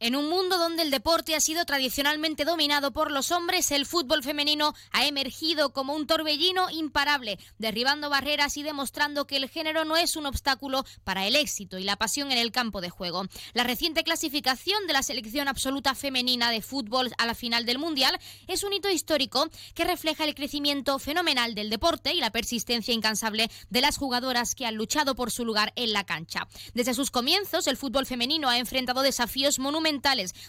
En un mundo donde el deporte ha sido tradicionalmente dominado por los hombres, el fútbol femenino ha emergido como un torbellino imparable, derribando barreras y demostrando que el género no es un obstáculo para el éxito y la pasión en el campo de juego. La reciente clasificación de la selección absoluta femenina de fútbol a la final del Mundial es un hito histórico que refleja el crecimiento fenomenal del deporte y la persistencia incansable de las jugadoras que han luchado por su lugar en la cancha. Desde sus comienzos, el fútbol femenino ha enfrentado desafíos monumentales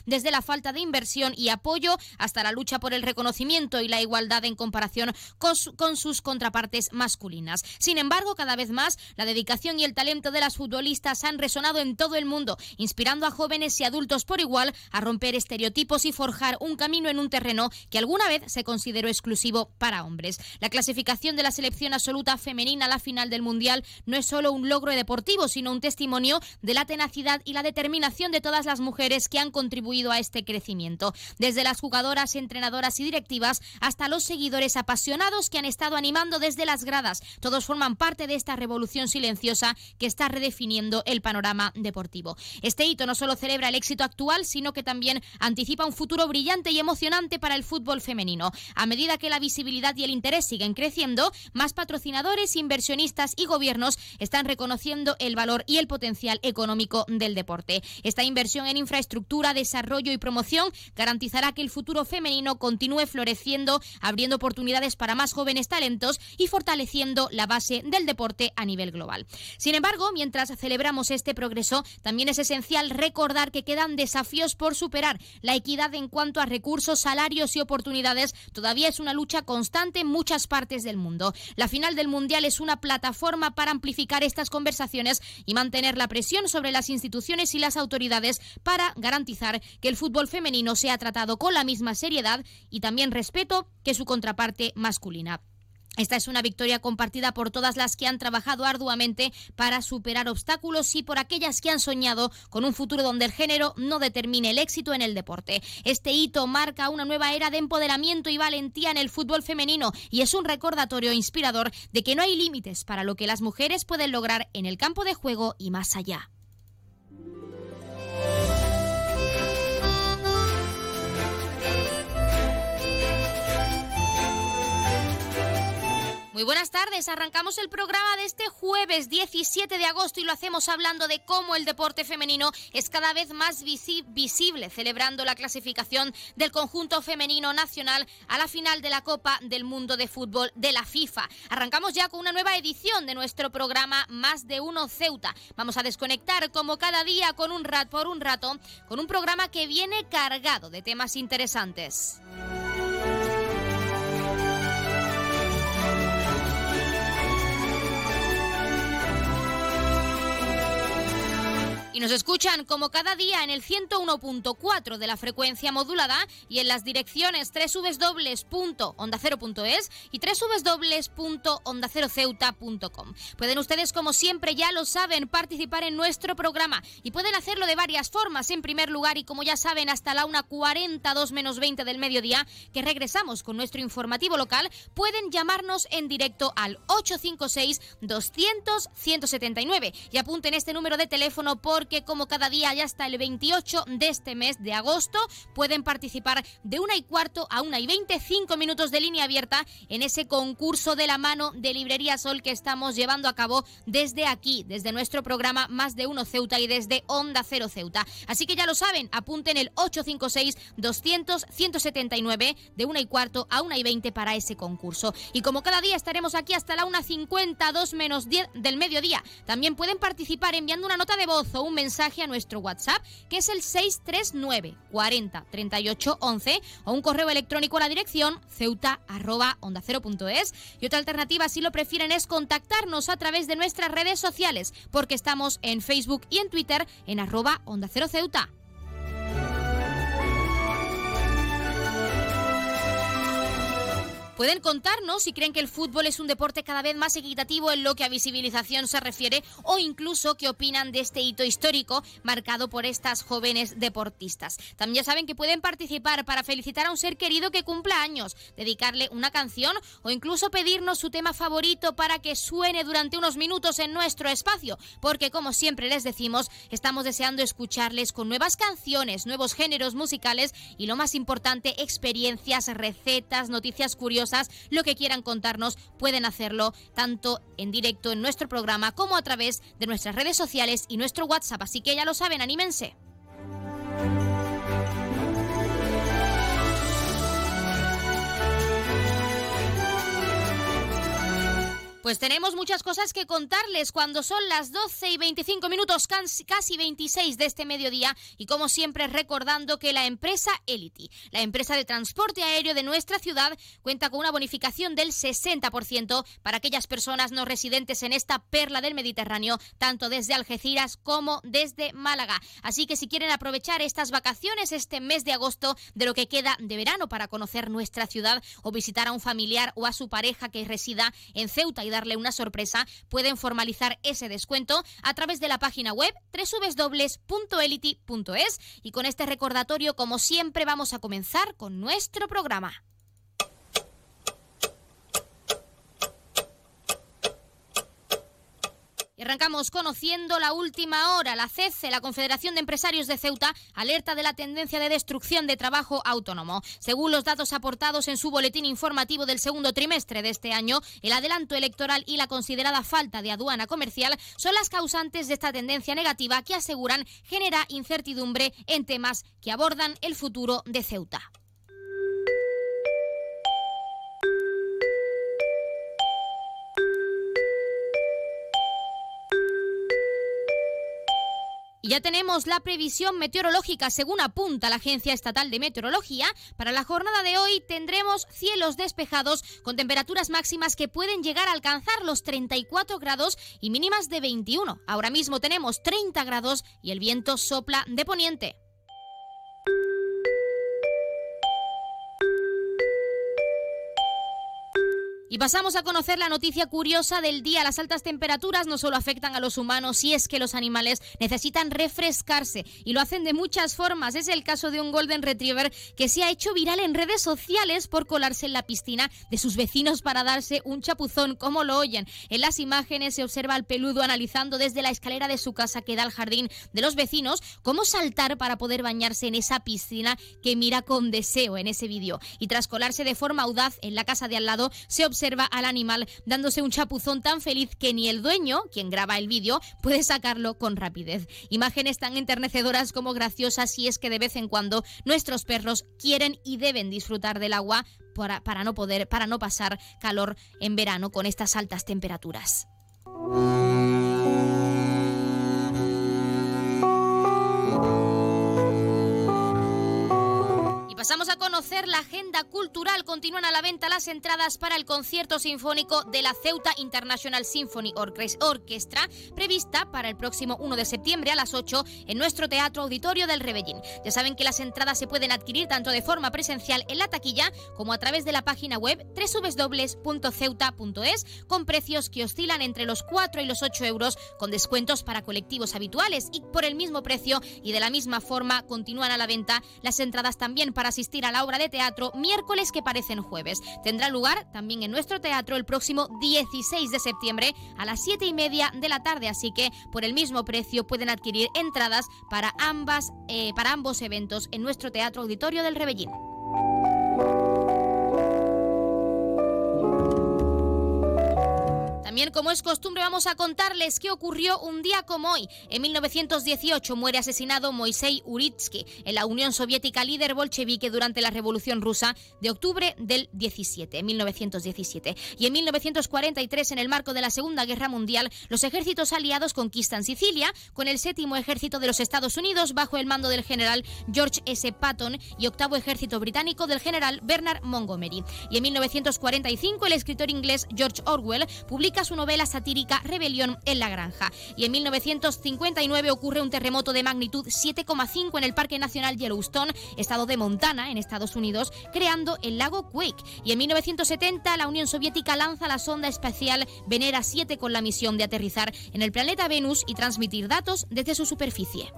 desde la falta de inversión y apoyo hasta la lucha por el reconocimiento y la igualdad en comparación con, sus contrapartes masculinas. Sin embargo, cada vez más, la dedicación y el talento de las futbolistas han resonado en todo el mundo, inspirando a jóvenes y adultos por igual a romper estereotipos y forjar un camino en un terreno que alguna vez se consideró exclusivo para hombres. La clasificación de la selección absoluta femenina a la final del Mundial no es solo un logro deportivo, sino un testimonio de la tenacidad y la determinación de todas las mujeres que han contribuido a este crecimiento, desde las jugadoras, entrenadoras y directivas hasta los seguidores apasionados que han estado animando desde las gradas. Todos forman parte de esta revolución silenciosa que está redefiniendo el panorama deportivo. Este hito no solo celebra el éxito actual, sino que también anticipa un futuro brillante y emocionante para el fútbol femenino. A medida que la visibilidad y el interés siguen creciendo, más patrocinadores, inversionistas y gobiernos están reconociendo el valor y el potencial económico del deporte. Esta inversión en infraestructura desarrollo y promoción garantizará que el futuro femenino continúe floreciendo, abriendo oportunidades para más jóvenes talentos y fortaleciendo la base del deporte a nivel global. Sin embargo, mientras celebramos este progreso, también es esencial recordar que quedan desafíos por superar. La equidad en cuanto a recursos, salarios y oportunidades todavía es una lucha constante en muchas partes del mundo. La final del Mundial es una plataforma para amplificar estas conversaciones y mantener la presión sobre las instituciones y las autoridades para garantizar que el fútbol femenino sea tratado con la misma seriedad y también respeto que su contraparte masculina. Esta es una victoria compartida por todas las que han trabajado arduamente para superar obstáculos y por aquellas que han soñado con un futuro donde el género no determine el éxito en el deporte. Este hito marca una nueva era de empoderamiento y valentía en el fútbol femenino y es un recordatorio inspirador de que no hay límites para lo que las mujeres pueden lograr en el campo de juego y más allá. Muy buenas tardes, arrancamos el programa de este jueves 17 de agosto y lo hacemos hablando de cómo el deporte femenino es cada vez más visible, celebrando la clasificación del conjunto femenino nacional a la final de la Copa del Mundo de Fútbol de la FIFA. Arrancamos ya con una nueva edición de nuestro programa Más de Uno Ceuta. Vamos a desconectar como cada día con un rat por un rato con un programa que viene cargado de temas interesantes. Nos escuchan como cada día en el 101.4 de la frecuencia modulada y en las direcciones www.ondacero.es y www.ondaceroceuta.com. Pueden ustedes, como siempre ya lo saben, participar en nuestro programa y pueden hacerlo de varias formas. En primer lugar, y como ya saben, hasta la 1.42 menos 20 del mediodía, que regresamos con nuestro informativo local, pueden llamarnos en directo al 856 200 179 y apunten este número de teléfono por que como cada día ya hasta el 28 de este mes de agosto pueden participar de una y cuarto a una y 25 minutos de línea abierta en ese concurso de la mano de Librería Sol que estamos llevando a cabo desde aquí, desde nuestro programa Más de Uno Ceuta y desde Onda Cero Ceuta. Así que ya lo saben, apunten el 856 200 179 de una y cuarto a una y 20 para ese concurso. Y como cada día estaremos aquí hasta la 1.50, 2 menos 10 del mediodía, también pueden participar enviando una nota de voz o un mensaje a nuestro WhatsApp, que es el 639 40 38 11, o un correo electrónico a la dirección ceuta Y otra alternativa, si lo prefieren, es contactarnos a través de nuestras redes sociales, porque estamos en Facebook y en Twitter en arroba onda cero ceuta. Pueden contarnos si creen que el fútbol es un deporte cada vez más equitativo en lo que a visibilización se refiere o incluso qué opinan de este hito histórico marcado por estas jóvenes deportistas. También saben que pueden participar para felicitar a un ser querido que cumpla años, dedicarle una canción o incluso pedirnos su tema favorito para que suene durante unos minutos en nuestro espacio, porque como siempre les decimos, estamos deseando escucharles con nuevas canciones, nuevos géneros musicales y lo más importante, experiencias, recetas, noticias curiosas, lo que quieran contarnos, pueden hacerlo tanto en directo en nuestro programa como a través de nuestras redes sociales y nuestro WhatsApp. Así que ya lo saben, anímense. Pues tenemos muchas cosas que contarles cuando son las 12 y 25 minutos, casi 26 de este mediodía y como siempre recordando que la empresa Elity, la empresa de transporte aéreo de nuestra ciudad, cuenta con una bonificación del 60% para aquellas personas no residentes en esta perla del Mediterráneo, tanto desde Algeciras como desde Málaga. Así que si quieren aprovechar estas vacaciones este mes de agosto de lo que queda de verano para conocer nuestra ciudad o visitar a un familiar o a su pareja que resida en Ceuta darle una sorpresa, pueden formalizar ese descuento a través de la página web www.elity.es y con este recordatorio, como siempre, vamos a comenzar con nuestro programa. Y arrancamos conociendo la última hora. La CECE, la Confederación de Empresarios de Ceuta, alerta de la tendencia de destrucción de trabajo autónomo. Según los datos aportados en su boletín informativo del segundo trimestre de este año, el adelanto electoral y la considerada falta de aduana comercial son las causantes de esta tendencia negativa que aseguran genera incertidumbre en temas que abordan el futuro de Ceuta. Ya tenemos la previsión meteorológica según apunta la Agencia Estatal de Meteorología. Para la jornada de hoy tendremos cielos despejados con temperaturas máximas que pueden llegar a alcanzar los 34 grados y mínimas de 21. Ahora mismo tenemos 30 grados y el viento sopla de poniente. Y pasamos a conocer la noticia curiosa del día. Las altas temperaturas no solo afectan a los humanos, si es que los animales necesitan refrescarse y lo hacen de muchas formas. Es el caso de un Golden Retriever que se ha hecho viral en redes sociales por colarse en la piscina de sus vecinos para darse un chapuzón, como lo oyen. En las imágenes se observa al peludo analizando desde la escalera de su casa que da al jardín de los vecinos cómo saltar para poder bañarse en esa piscina que mira con deseo en ese vídeo. Y tras colarse de forma audaz en la casa de al lado, se observa observa al animal dándose un chapuzón tan feliz que ni el dueño, quien graba el vídeo, puede sacarlo con rapidez. Imágenes tan enternecedoras como graciosas y es que de vez en cuando nuestros perros quieren y deben disfrutar del agua para, para no poder, para no pasar calor en verano con estas altas temperaturas. Pasamos a conocer la agenda cultural. Continúan a la venta las entradas para el concierto sinfónico de la Ceuta International Symphony Orchestra, prevista para el próximo 1 de septiembre a las 8 en nuestro Teatro Auditorio del Rebellín. Ya saben que las entradas se pueden adquirir tanto de forma presencial en la taquilla como a través de la página web www.ceuta.es con precios que oscilan entre los 4 y los 8 euros con descuentos para colectivos habituales y por el mismo precio y de la misma forma continúan a la venta las entradas también para asistir a la obra de teatro miércoles que parecen jueves. Tendrá lugar también en nuestro teatro el próximo 16 de septiembre a las 7 y media de la tarde, así que por el mismo precio pueden adquirir entradas para, ambas, eh, para ambos eventos en nuestro teatro auditorio del Rebellín. También, como es costumbre, vamos a contarles qué ocurrió un día como hoy. En 1918 muere asesinado Moisei Uritsky, en la Unión Soviética líder bolchevique durante la Revolución Rusa de octubre del 17, 1917. Y en 1943, en el marco de la Segunda Guerra Mundial, los ejércitos aliados conquistan Sicilia con el séptimo ejército de los Estados Unidos bajo el mando del general George S. Patton y octavo ejército británico del general Bernard Montgomery. Y en 1945, el escritor inglés George Orwell publica novela satírica Rebelión en la Granja. Y en 1959 ocurre un terremoto de magnitud 7,5 en el Parque Nacional Yellowstone, estado de Montana, en Estados Unidos, creando el lago Quake. Y en 1970 la Unión Soviética lanza la sonda espacial Venera 7 con la misión de aterrizar en el planeta Venus y transmitir datos desde su superficie.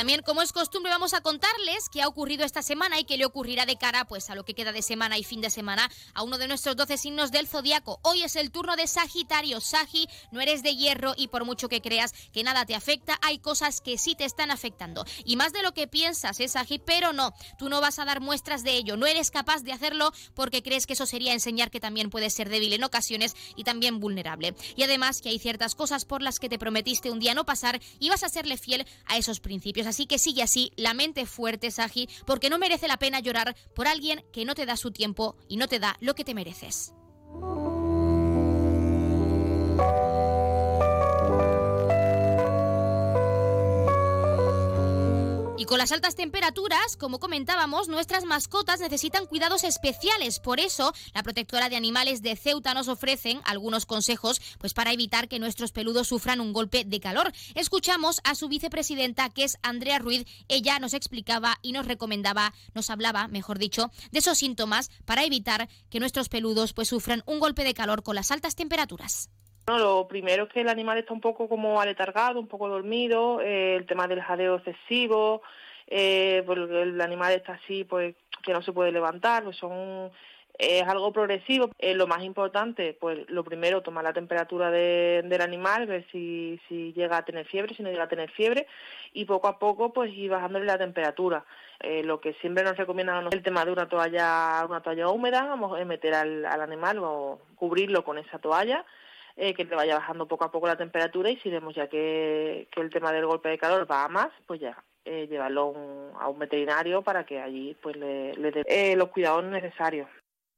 También, como es costumbre, vamos a contarles qué ha ocurrido esta semana y qué le ocurrirá de cara pues, a lo que queda de semana y fin de semana a uno de nuestros 12 signos del zodiaco. Hoy es el turno de Sagitario. Sagi, no eres de hierro y por mucho que creas que nada te afecta, hay cosas que sí te están afectando. Y más de lo que piensas, ¿eh, Sagi? Pero no, tú no vas a dar muestras de ello. No eres capaz de hacerlo porque crees que eso sería enseñar que también puedes ser débil en ocasiones y también vulnerable. Y además que hay ciertas cosas por las que te prometiste un día no pasar y vas a serle fiel a esos principios. Así que sigue así, la mente fuerte, Sagi, porque no merece la pena llorar por alguien que no te da su tiempo y no te da lo que te mereces. Y con las altas temperaturas, como comentábamos, nuestras mascotas necesitan cuidados especiales. Por eso, la protectora de animales de Ceuta nos ofrecen algunos consejos pues para evitar que nuestros peludos sufran un golpe de calor. Escuchamos a su vicepresidenta, que es Andrea Ruiz. Ella nos explicaba y nos recomendaba, nos hablaba, mejor dicho, de esos síntomas para evitar que nuestros peludos pues sufran un golpe de calor con las altas temperaturas. Lo primero es que el animal está un poco como aletargado, un poco dormido, eh, el tema del jadeo excesivo, eh, porque el animal está así, pues que no se puede levantar, pues son es algo progresivo. Eh, lo más importante, pues lo primero, tomar la temperatura del animal, ver si, si llega a tener fiebre, si no llega a tener fiebre, y poco a poco, pues ir bajándole la temperatura. Eh, lo que siempre nos recomiendan el tema de una toalla, una toalla húmeda, vamos a meter al, al animal o cubrirlo con esa toalla. Eh, que le vaya bajando poco a poco la temperatura y si vemos ya que, que el tema del golpe de calor va a más, pues ya eh, llevarlo a un veterinario para que allí pues le, dé eh, los cuidados necesarios.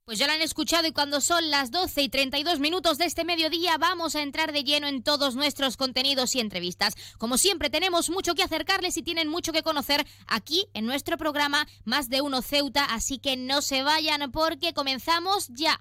Pues ya lo han escuchado y cuando son las 12 y 32 minutos de este mediodía vamos a entrar de lleno en todos nuestros contenidos y entrevistas. Como siempre tenemos mucho que acercarles y tienen mucho que conocer aquí en nuestro programa Más de Uno Ceuta, así que no se vayan porque comenzamos ya.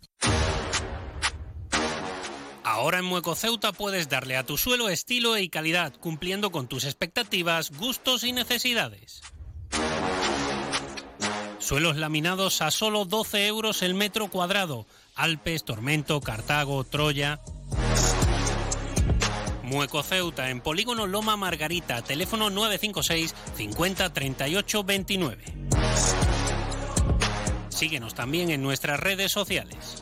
Ahora en Mueco Ceuta puedes darle a tu suelo estilo y calidad, cumpliendo con tus expectativas, gustos y necesidades. Suelos laminados a solo 12 euros el metro cuadrado. Alpes, Tormento, Cartago, Troya. Mueco Ceuta en Polígono Loma Margarita, teléfono 956 50 38 29. Síguenos también en nuestras redes sociales.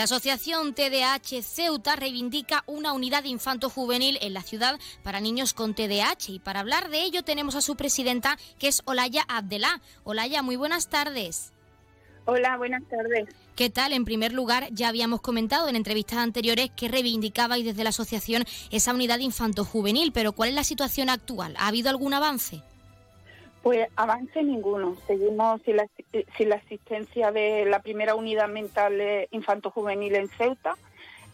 La asociación TDAH Ceuta reivindica una unidad infanto-juvenil en la ciudad para niños con TDAH y para hablar de ello tenemos a su presidenta que es Olaya Abdelá. Olaya, muy buenas tardes. Hola, buenas tardes. ¿Qué tal? En primer lugar, ya habíamos comentado en entrevistas anteriores que reivindicabais desde la asociación esa unidad infanto-juvenil, pero ¿cuál es la situación actual? ¿Ha habido algún avance? Pues avance ninguno. Seguimos sin la, sin la asistencia de la primera unidad mental infanto-juvenil en Ceuta.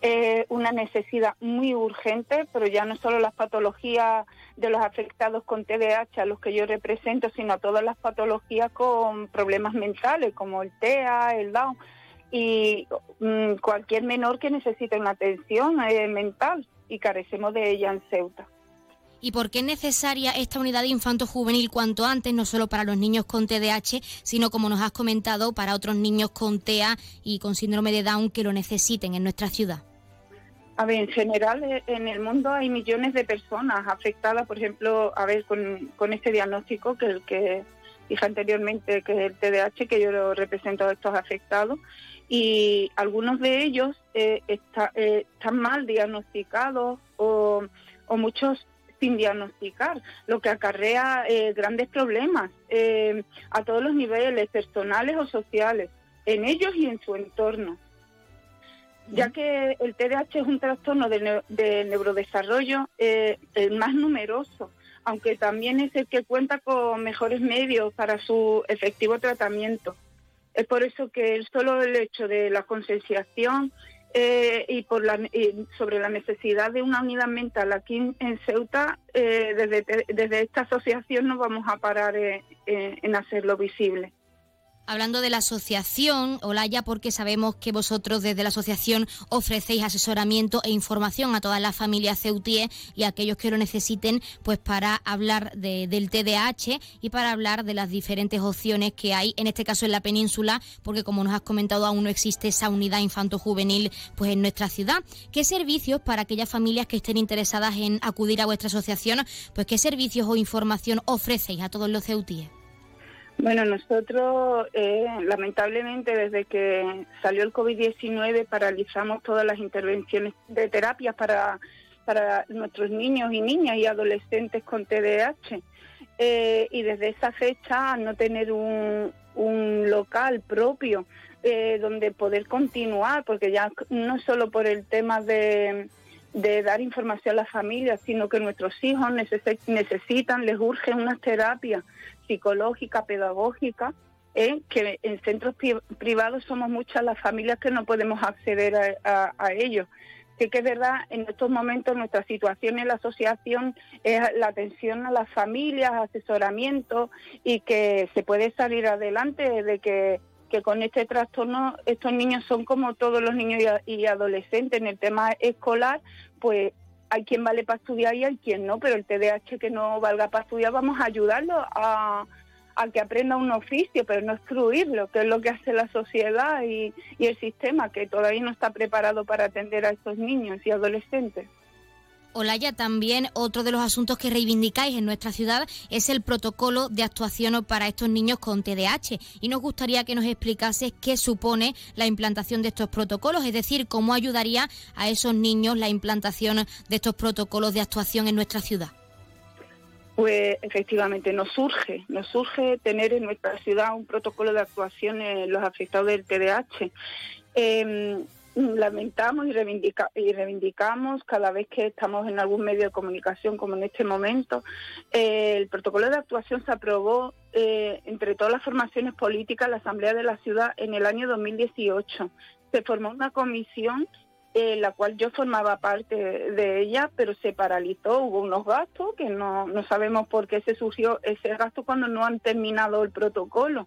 Eh, una necesidad muy urgente, pero ya no solo las patologías de los afectados con TDAH a los que yo represento, sino todas las patologías con problemas mentales como el TEA, el Down y mm, cualquier menor que necesite una atención eh, mental y carecemos de ella en Ceuta y por qué es necesaria esta unidad de infanto-juvenil cuanto antes, no solo para los niños con TDAH, sino como nos has comentado, para otros niños con TEA y con síndrome de Down que lo necesiten en nuestra ciudad. A ver, en general eh, en el mundo hay millones de personas afectadas, por ejemplo, a ver, con, este diagnóstico que el que dije anteriormente, que es el TDAH, que yo lo represento a estos afectados, y algunos de ellos eh, eh, están mal diagnosticados o muchos sin diagnosticar, lo que acarrea eh, grandes problemas eh, a todos los niveles, personales o sociales, en ellos y en su entorno. Ya que el TDAH es un trastorno de, neurodesarrollo eh, el más numeroso, aunque también es el que cuenta con mejores medios para su efectivo tratamiento. Es por eso que solo el hecho de la concienciación eh, y por la, sobre la necesidad de una unidad mental aquí en, Ceuta, eh, desde, desde esta asociación no vamos a parar eh, en hacerlo visible hablando de la asociación, Olaya, porque sabemos que vosotros desde la asociación ofrecéis asesoramiento e información a todas las familias ceutíes y a aquellos que lo necesiten, pues para hablar del TDAH y para hablar de las diferentes opciones que hay, en este caso en la península, porque como nos has comentado, aún no existe esa unidad infanto-juvenil pues en nuestra ciudad. ¿Qué servicios para aquellas familias que estén interesadas en acudir a vuestra asociación, pues qué servicios o información ofrecéis a todos los ceutíes? Bueno, nosotros eh, lamentablemente desde que salió el COVID-19 paralizamos todas las intervenciones de terapias para, para nuestros niños y niñas y adolescentes con TDAH. Eh, y desde esa fecha no tener un, un local propio eh, donde poder continuar, porque ya no solo por el tema de, de dar información a las familias, sino que nuestros hijos necesitan, les urge unas terapias psicológica, pedagógica, ¿eh? que en centros privados somos muchas las familias que no podemos acceder a, ellos. Sí que es verdad, en estos momentos nuestra situación en la asociación es la atención a las familias, asesoramiento y que se puede salir adelante de que que con este trastorno estos niños son como todos los niños y, adolescentes en el tema escolar, pues hay quien vale para estudiar y hay quien no, pero el TDAH que no valga para estudiar vamos a ayudarlo a, que aprenda un oficio, pero no excluirlo, que es lo que hace la sociedad y el sistema, que todavía no está preparado para atender a estos niños y adolescentes. Olaya, también otro de los asuntos que reivindicáis en nuestra ciudad es el protocolo de actuación para estos niños con TDAH. Y nos gustaría que nos explicases qué supone la implantación de estos protocolos, es decir, cómo ayudaría a esos niños la implantación de estos protocolos de actuación en nuestra ciudad. Pues efectivamente nos surge, nos surge tener en nuestra ciudad un protocolo de actuación en los afectados del TDAH. Em, lamentamos y, reivindicamos cada vez que estamos en algún medio de comunicación, como en este momento. Eh, el protocolo de actuación se aprobó eh, entre todas las formaciones políticas en la Asamblea de la Ciudad en el año 2018. Se formó una comisión en la cual yo formaba parte de ella, pero se paralizó, hubo unos gastos que no, no sabemos por qué se surgió ese gasto cuando no han terminado el protocolo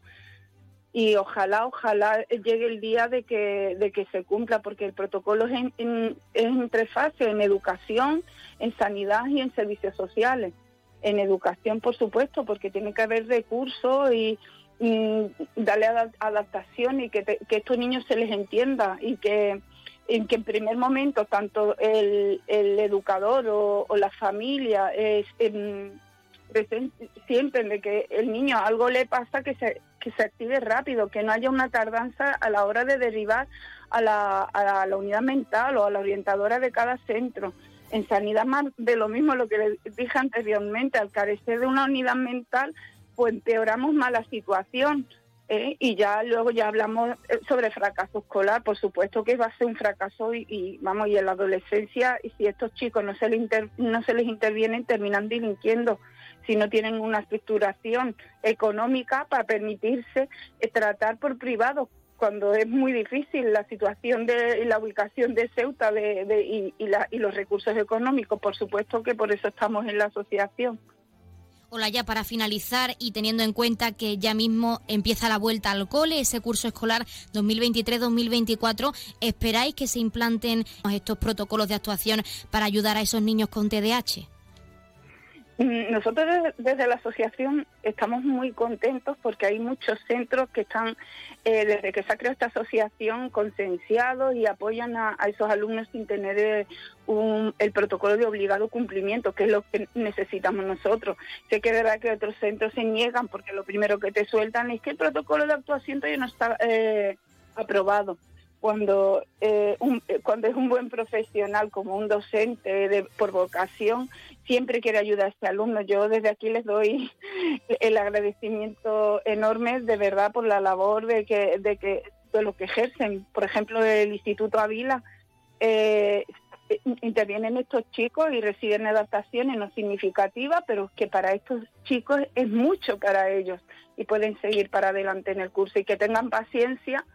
y ojalá, ojalá llegue el día de que, de que se cumpla, porque el protocolo es en, en, tres fases, en educación, en sanidad y en servicios sociales. En educación, por supuesto, porque tiene que haber recursos y, darle adaptación y que, que estos niños se les entienda y que en que en primer momento tanto el, educador o, la familia es, sienten de que el niño algo le pasa que se, que se active rápido, que no haya una tardanza a la hora de derivar a la, a la unidad mental o a la orientadora de cada centro. En sanidad más de lo mismo, lo que les dije anteriormente, al carecer de una unidad mental, pues empeoramos más la situación. ¿eh? Y ya luego ya hablamos eh, sobre fracaso escolar, por supuesto que va a ser un fracaso y, vamos, y en la adolescencia, y si estos chicos no se les, no se les intervienen, terminan delinquiendo si no tienen una estructuración económica para permitirse eh, tratar por privado cuando es muy difícil la situación de la ubicación de Ceuta y, y los recursos económicos. Por supuesto que por eso estamos en la asociación. Hola, ya para finalizar y teniendo en cuenta que ya mismo empieza la vuelta al cole, ese curso escolar 2023-2024, ¿esperáis que se implanten estos protocolos de actuación para ayudar a esos niños con TDAH? Mm, nosotros desde la asociación estamos muy contentos porque hay muchos centros que están, eh, desde que se ha creado esta asociación, concienciados y apoyan a, esos alumnos sin tener eh, el protocolo de obligado cumplimiento, que es lo que necesitamos nosotros. Sé que es verdad que otros centros se niegan porque lo primero que te sueltan es que el protocolo de actuación todavía no está eh, aprobado cuando, eh, eh, cuando es un buen profesional como un docente de, por vocación, siempre quiere ayudar a este alumno. Yo desde aquí les doy el agradecimiento enorme de verdad por la labor de que de que de lo que ejercen. Por ejemplo, el Instituto Avila eh, intervienen estos chicos y reciben adaptaciones no significativas, pero que para estos chicos es mucho para ellos y pueden seguir para adelante en el curso. Y que tengan paciencia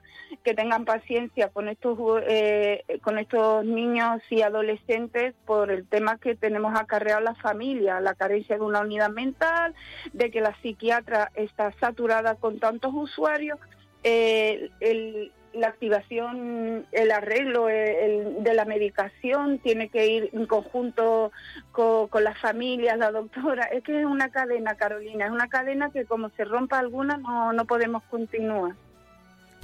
que tengan paciencia con estos eh, con estos niños y adolescentes por el tema que tenemos acarreado la familia, la carencia de una unidad mental, de que la psiquiatra está saturada con tantos usuarios, eh, la activación, el arreglo de la medicación tiene que ir en conjunto con, con, las familias, la doctora. Es que es una cadena, Carolina, es una cadena que como se rompa alguna no, no podemos continuar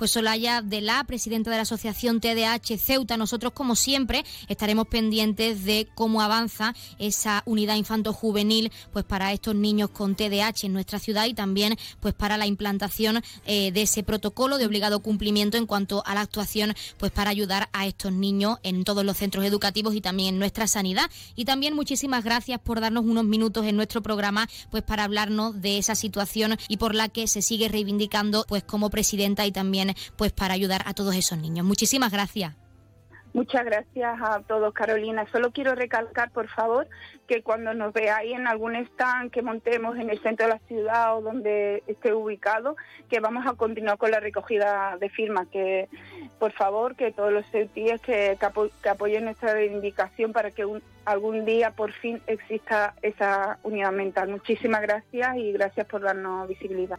pues Solaya de la presidenta de la Asociación TDH Ceuta. Nosotros, como siempre, estaremos pendientes de cómo avanza esa unidad infanto-juvenil pues para estos niños con TDAH en nuestra ciudad y también pues para la implantación eh, de ese protocolo de obligado cumplimiento en cuanto a la actuación pues para ayudar a estos niños en todos los centros educativos y también en nuestra sanidad. Y también muchísimas gracias por darnos unos minutos en nuestro programa pues para hablarnos de esa situación y por la que se sigue reivindicando pues como presidenta y también pues para ayudar a todos esos niños. Muchísimas gracias. Muchas gracias a todos, Carolina. Solo quiero recalcar, por favor, que cuando nos veáis en algún stand que montemos en el centro de la ciudad o donde esté ubicado, que vamos a continuar con la recogida de firmas. Que, por favor, que todos los sentidos que, que, apoyen nuestra reivindicación para que algún día por fin exista esa unidad mental. Muchísimas gracias y gracias por darnos visibilidad.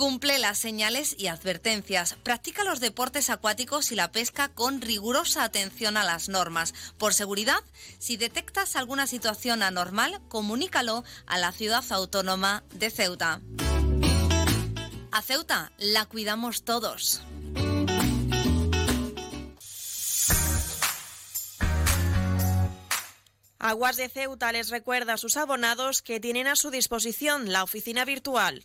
Cumple las señales y advertencias. Practica los deportes acuáticos y la pesca con rigurosa atención a las normas. Por seguridad, si detectas alguna situación anormal, comunícalo a la ciudad autónoma de Ceuta. A Ceuta la cuidamos todos. Aguas de Ceuta les recuerda a sus abonados que tienen a su disposición la oficina virtual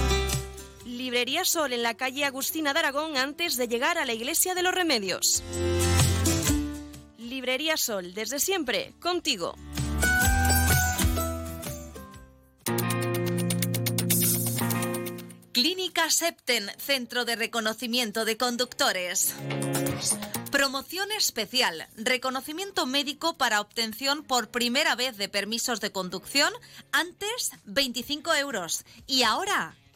Librería Sol en la calle Agustina de Aragón antes de llegar a la Iglesia de los Remedios. Librería Sol, desde siempre, contigo. Clínica Septen, Centro de Reconocimiento de Conductores. Promoción especial, reconocimiento médico para obtención por primera vez de permisos de conducción, antes 25 euros y ahora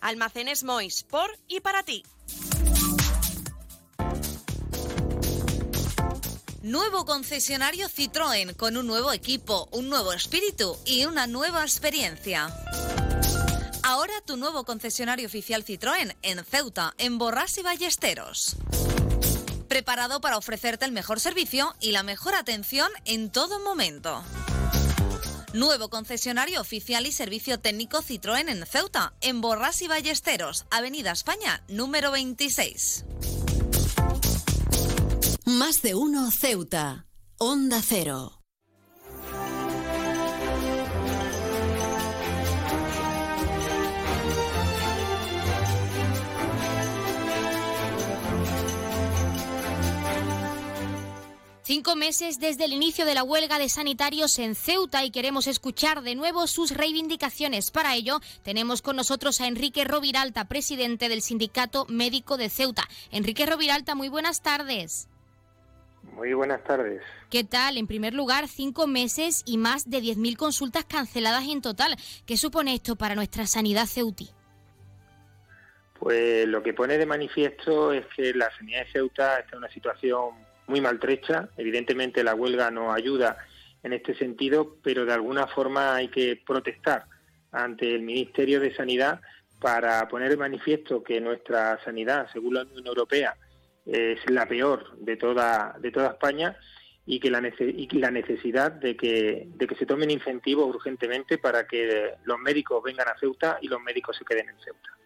Almacenes Mois, por y para ti. Nuevo concesionario Citroën con un nuevo equipo, un nuevo espíritu y una nueva experiencia. Ahora tu nuevo concesionario oficial Citroën en Ceuta, en Borras y Ballesteros. Preparado para ofrecerte el mejor servicio y la mejor atención en todo momento. Nuevo concesionario oficial y servicio técnico Citroën en Ceuta, en Borras y Ballesteros, Avenida España, número 26. Más de uno Ceuta. Onda Cero. Cinco meses desde el inicio de la huelga de sanitarios en Ceuta y queremos escuchar de nuevo sus reivindicaciones. Para ello, tenemos con nosotros a Enrique Roviralta, presidente del Sindicato Médico de Ceuta. Enrique Roviralta, muy buenas tardes. Muy buenas tardes. ¿Qué tal? En primer lugar, cinco meses y más de 10.000 consultas canceladas en total. ¿Qué supone esto para nuestra sanidad ceutí? Pues lo que pone de manifiesto es que la sanidad de Ceuta está en una situación muy maltrecha. Evidentemente la huelga no ayuda en este sentido, pero de alguna forma hay que protestar ante el Ministerio de Sanidad para poner de manifiesto que nuestra sanidad, según la Unión Europea, es la peor de toda de toda España y que la, necesidad de que se tomen incentivos urgentemente para que los médicos vengan a Ceuta y los médicos se queden en Ceuta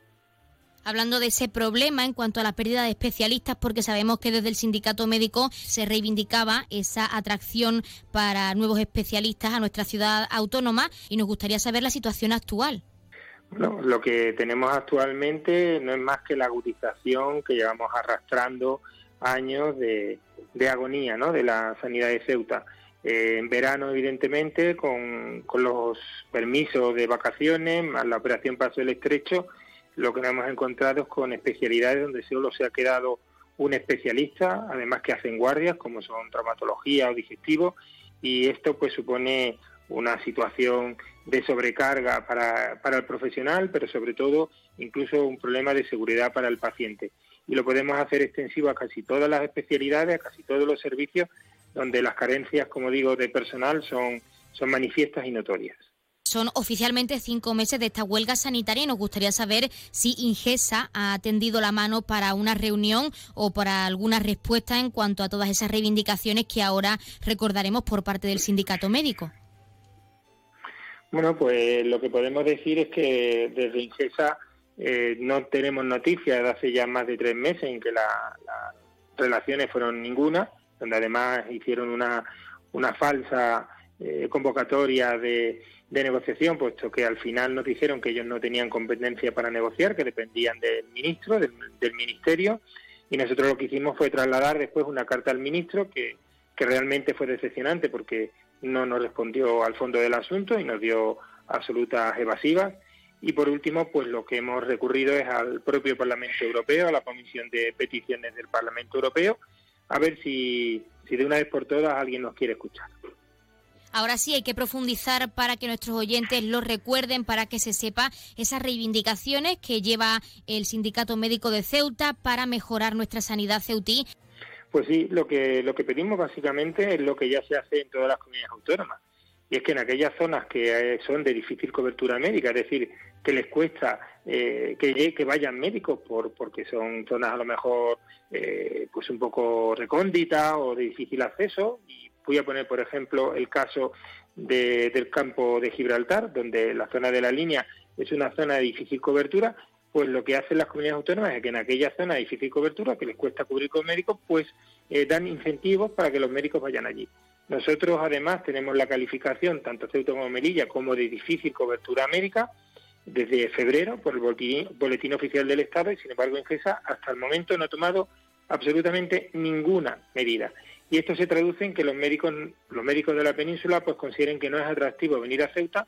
hablando de ese problema en cuanto a la pérdida de especialistas, porque sabemos que desde el sindicato médico se reivindicaba esa atracción para nuevos especialistas a nuestra ciudad autónoma y nos gustaría saber la situación actual. Bueno, lo que tenemos actualmente no es más que la agudización que llevamos arrastrando años de, agonía ¿no? de la sanidad de Ceuta. Eh, en verano, evidentemente, con, los permisos de vacaciones, la operación Paso del Estrecho, lo que nos hemos encontrado es con especialidades donde solo se ha quedado un especialista, además que hacen guardias, como son traumatología o digestivo, y esto pues supone una situación de sobrecarga para, para el profesional, pero sobre todo incluso un problema de seguridad para el paciente. Y lo podemos hacer extensivo a casi todas las especialidades, a casi todos los servicios, donde las carencias, como digo, de personal son, son manifiestas y notorias. Son oficialmente cinco meses de esta huelga sanitaria y nos gustaría saber si Ingesa ha tendido la mano para una reunión o para alguna respuesta en cuanto a todas esas reivindicaciones que ahora recordaremos por parte del sindicato médico. Bueno, pues lo que podemos decir es que desde Ingesa eh, no tenemos noticias de hace ya más de tres meses en que las relaciones fueron ninguna, donde además hicieron una, una falsa eh, convocatoria de de negociación, puesto que al final nos dijeron que ellos no tenían competencia para negociar, que dependían del ministro, del, ministerio, y nosotros lo que hicimos fue trasladar después una carta al ministro que, que realmente fue decepcionante porque no nos respondió al fondo del asunto y nos dio absolutas evasivas. Y por último, pues lo que hemos recurrido es al propio Parlamento Europeo, a la Comisión de Peticiones del Parlamento Europeo, a ver si, si de una vez por todas alguien nos quiere escuchar. Ahora sí hay que profundizar para que nuestros oyentes lo recuerden, para que se sepa esas reivindicaciones que lleva el Sindicato Médico de Ceuta para mejorar nuestra sanidad ceutí. Pues sí, lo que, lo que pedimos básicamente es lo que ya se hace en todas las comunidades autónomas. Y es que en aquellas zonas que eh, son de difícil cobertura médica, es decir, que les cuesta eh, que, que vayan médicos por, porque son zonas a lo mejor eh, pues un poco recónditas o de difícil acceso, y Voy a poner, por ejemplo, el caso del campo de Gibraltar, donde la zona de la línea es una zona de difícil cobertura, pues lo que hacen las comunidades autónomas es que en aquella zona de difícil cobertura, que les cuesta cubrir con médicos, pues eh, dan incentivos para que los médicos vayan allí. Nosotros además tenemos la calificación, tanto Ceuta como Melilla, como de difícil cobertura médica, desde febrero por el boletín, oficial del Estado y sin embargo en GESA hasta el momento no ha tomado absolutamente ninguna medida y esto se traduce en que los médicos, los médicos de la península pues consideren que no es atractivo venir a Ceuta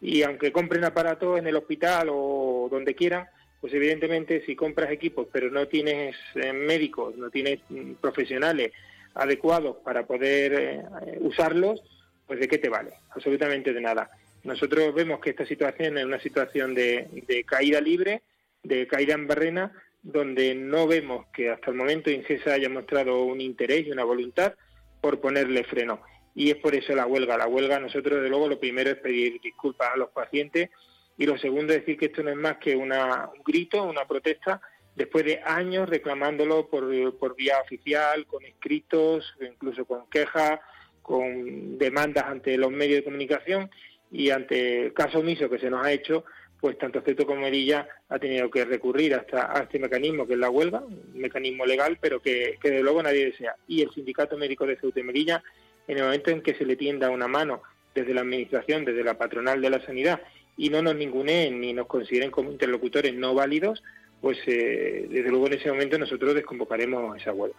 y aunque compren aparatos en el hospital o donde quieran, pues evidentemente si compras equipos pero no tienes eh, médicos, no tienes mm, profesionales adecuados para poder eh, usarlos, pues de qué te vale, absolutamente de nada. Nosotros vemos que esta situación es una situación de, de caída libre, de caída en barrena, donde no vemos que hasta el momento INGESA haya mostrado un interés y una voluntad por ponerle freno. Y es por eso la huelga. La huelga, nosotros, de luego, lo primero es pedir disculpas a los pacientes y lo segundo es decir que esto no es más que una, un grito, una protesta, después de años reclamándolo por, por vía oficial, con escritos, incluso con quejas, con demandas ante los medios de comunicación y ante el caso omiso que se nos ha hecho, pues tanto Ceuta como Melilla ha tenido que recurrir hasta a este mecanismo que es la huelga, un mecanismo legal, pero que, que luego nadie desea. Y el Sindicato Médico de Ceuta y Melilla, en el momento en que se le tienda una mano desde la Administración, desde la patronal de la sanidad, y no nos ninguneen ni nos consideren como interlocutores no válidos, pues eh, desde luego en ese momento nosotros desconvocaremos esa huelga.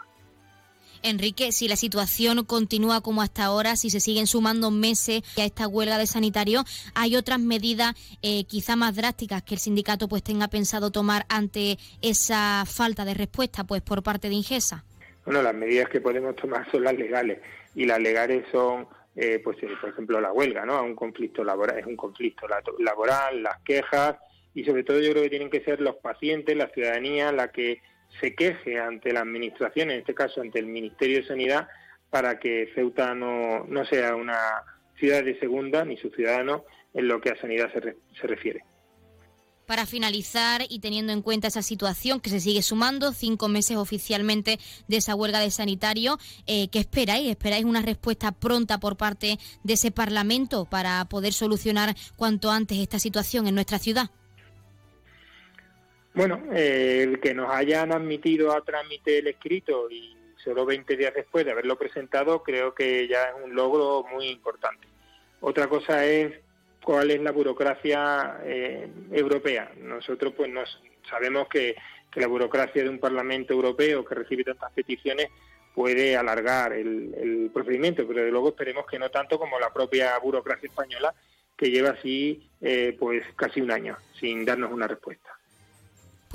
Enrique, si la situación continúa como hasta ahora, si se siguen sumando meses a esta huelga de sanitario, ¿hay otras medidas eh, quizá más drásticas que el sindicato pues tenga pensado tomar ante esa falta de respuesta pues por parte de Ingesa? Bueno, las medidas que podemos tomar son las legales y las legales son eh, pues eh, por ejemplo la huelga, ¿no? Un conflicto laboral, es un conflicto laboral, las quejas y sobre todo yo creo que tienen que ser los pacientes, la ciudadanía, la que se queje ante la administración, en este caso ante el Ministerio de Sanidad, para que Ceuta no, no sea una ciudad de segunda ni su ciudadano en lo que a sanidad se, se refiere. Para finalizar y teniendo en cuenta esa situación que se sigue sumando, cinco meses oficialmente de esa huelga de sanitario, eh, ¿qué esperáis? ¿Esperáis una respuesta pronta por parte de ese Parlamento para poder solucionar cuanto antes esta situación en nuestra ciudad? Bueno, eh, el que nos hayan admitido a trámite el escrito y solo 20 días después de haberlo presentado, creo que ya es un logro muy importante. Otra cosa es cuál es la burocracia eh, europea. Nosotros pues nos sabemos que, la burocracia de un Parlamento Europeo que recibe tantas peticiones puede alargar el, procedimiento, pero de luego esperemos que no tanto como la propia burocracia española que lleva así eh, pues casi un año sin darnos una respuesta.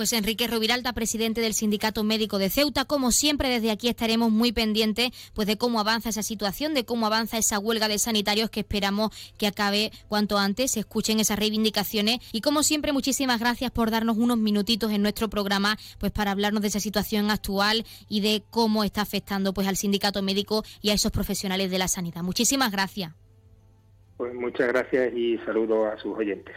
Pues Enrique Roviralta, presidente del Sindicato Médico de Ceuta, como siempre desde aquí estaremos muy pendientes pues de cómo avanza esa situación, de cómo avanza esa huelga de sanitarios que esperamos que acabe cuanto antes, se escuchen esas reivindicaciones y como siempre muchísimas gracias por darnos unos minutitos en nuestro programa pues para hablarnos de esa situación actual y de cómo está afectando pues al Sindicato Médico y a esos profesionales de la sanidad. Muchísimas gracias. Pues muchas gracias y saludo a sus oyentes.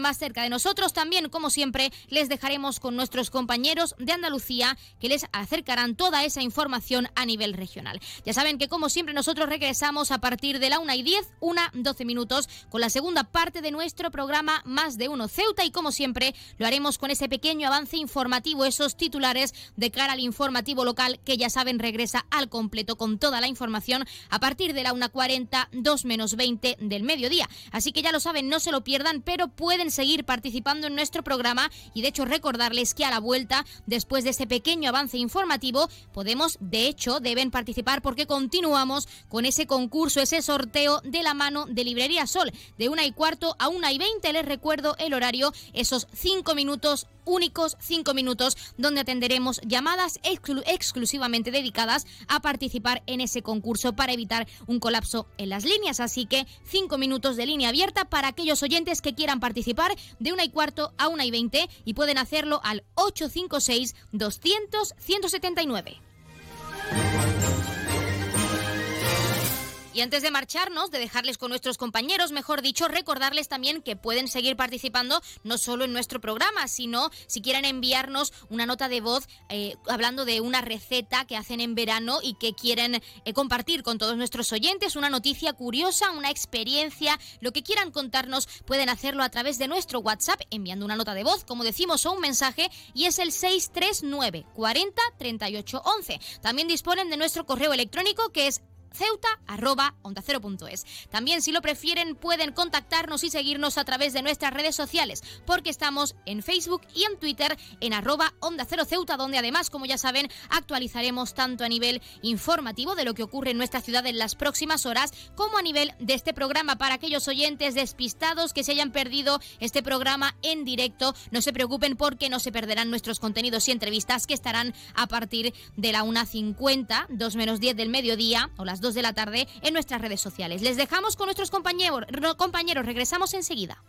más cerca de nosotros. También, como siempre, les dejaremos con nuestros compañeros de Andalucía que les acercarán toda esa información a nivel regional. Ya saben que, como siempre, nosotros regresamos a partir de la 1 y 10, 1, 12 minutos, con la segunda parte de nuestro programa Más de Uno Ceuta y, como siempre, lo haremos con ese pequeño avance informativo, esos titulares de cara al informativo local que ya saben regresa al completo con toda la información a partir de la 1.40, 2 menos 20 del mediodía. Así que ya lo saben, no se lo pierdan, pero pueden seguir participando en nuestro programa y de hecho recordarles que a la vuelta, después de ese pequeño avance informativo, podemos, de hecho, deben participar porque continuamos con ese concurso, ese sorteo de la mano de Librería Sol, de una y cuarto a una y veinte. Les recuerdo el horario, esos cinco minutos únicos cinco minutos donde atenderemos llamadas exclusivamente dedicadas a participar en ese concurso para evitar un colapso en las líneas. Así que cinco minutos de línea abierta para aquellos oyentes que quieran participar de una y cuarto a una y veinte y pueden hacerlo al 856 200 179. Y antes de marcharnos, de dejarles con nuestros compañeros, mejor dicho, recordarles también que pueden seguir participando no solo en nuestro programa, sino si quieren enviarnos una nota de voz eh, hablando de una receta que hacen en verano y que quieren eh, compartir con todos nuestros oyentes, una noticia curiosa, una experiencia, lo que quieran contarnos, pueden hacerlo a través de nuestro WhatsApp enviando una nota de voz, como decimos, o un mensaje, y es el 639 40 38 11. También disponen de nuestro correo electrónico que es ceuta.onda0.es. También, si lo prefieren, pueden contactarnos y seguirnos a través de nuestras redes sociales, porque estamos en Facebook y en Twitter en arroba Onda Cero Ceuta, donde además, como ya saben, actualizaremos tanto a nivel informativo de lo que ocurre en nuestra ciudad en las próximas horas, como a nivel de este programa para aquellos oyentes despistados que se hayan perdido este programa en directo. No se preocupen porque no se perderán nuestros contenidos y entrevistas que estarán a partir de la 1.50, 2 menos 10 del mediodía o las 2 de la tarde en nuestras redes sociales. Les dejamos con nuestros compañeros, compañeros. regresamos enseguida.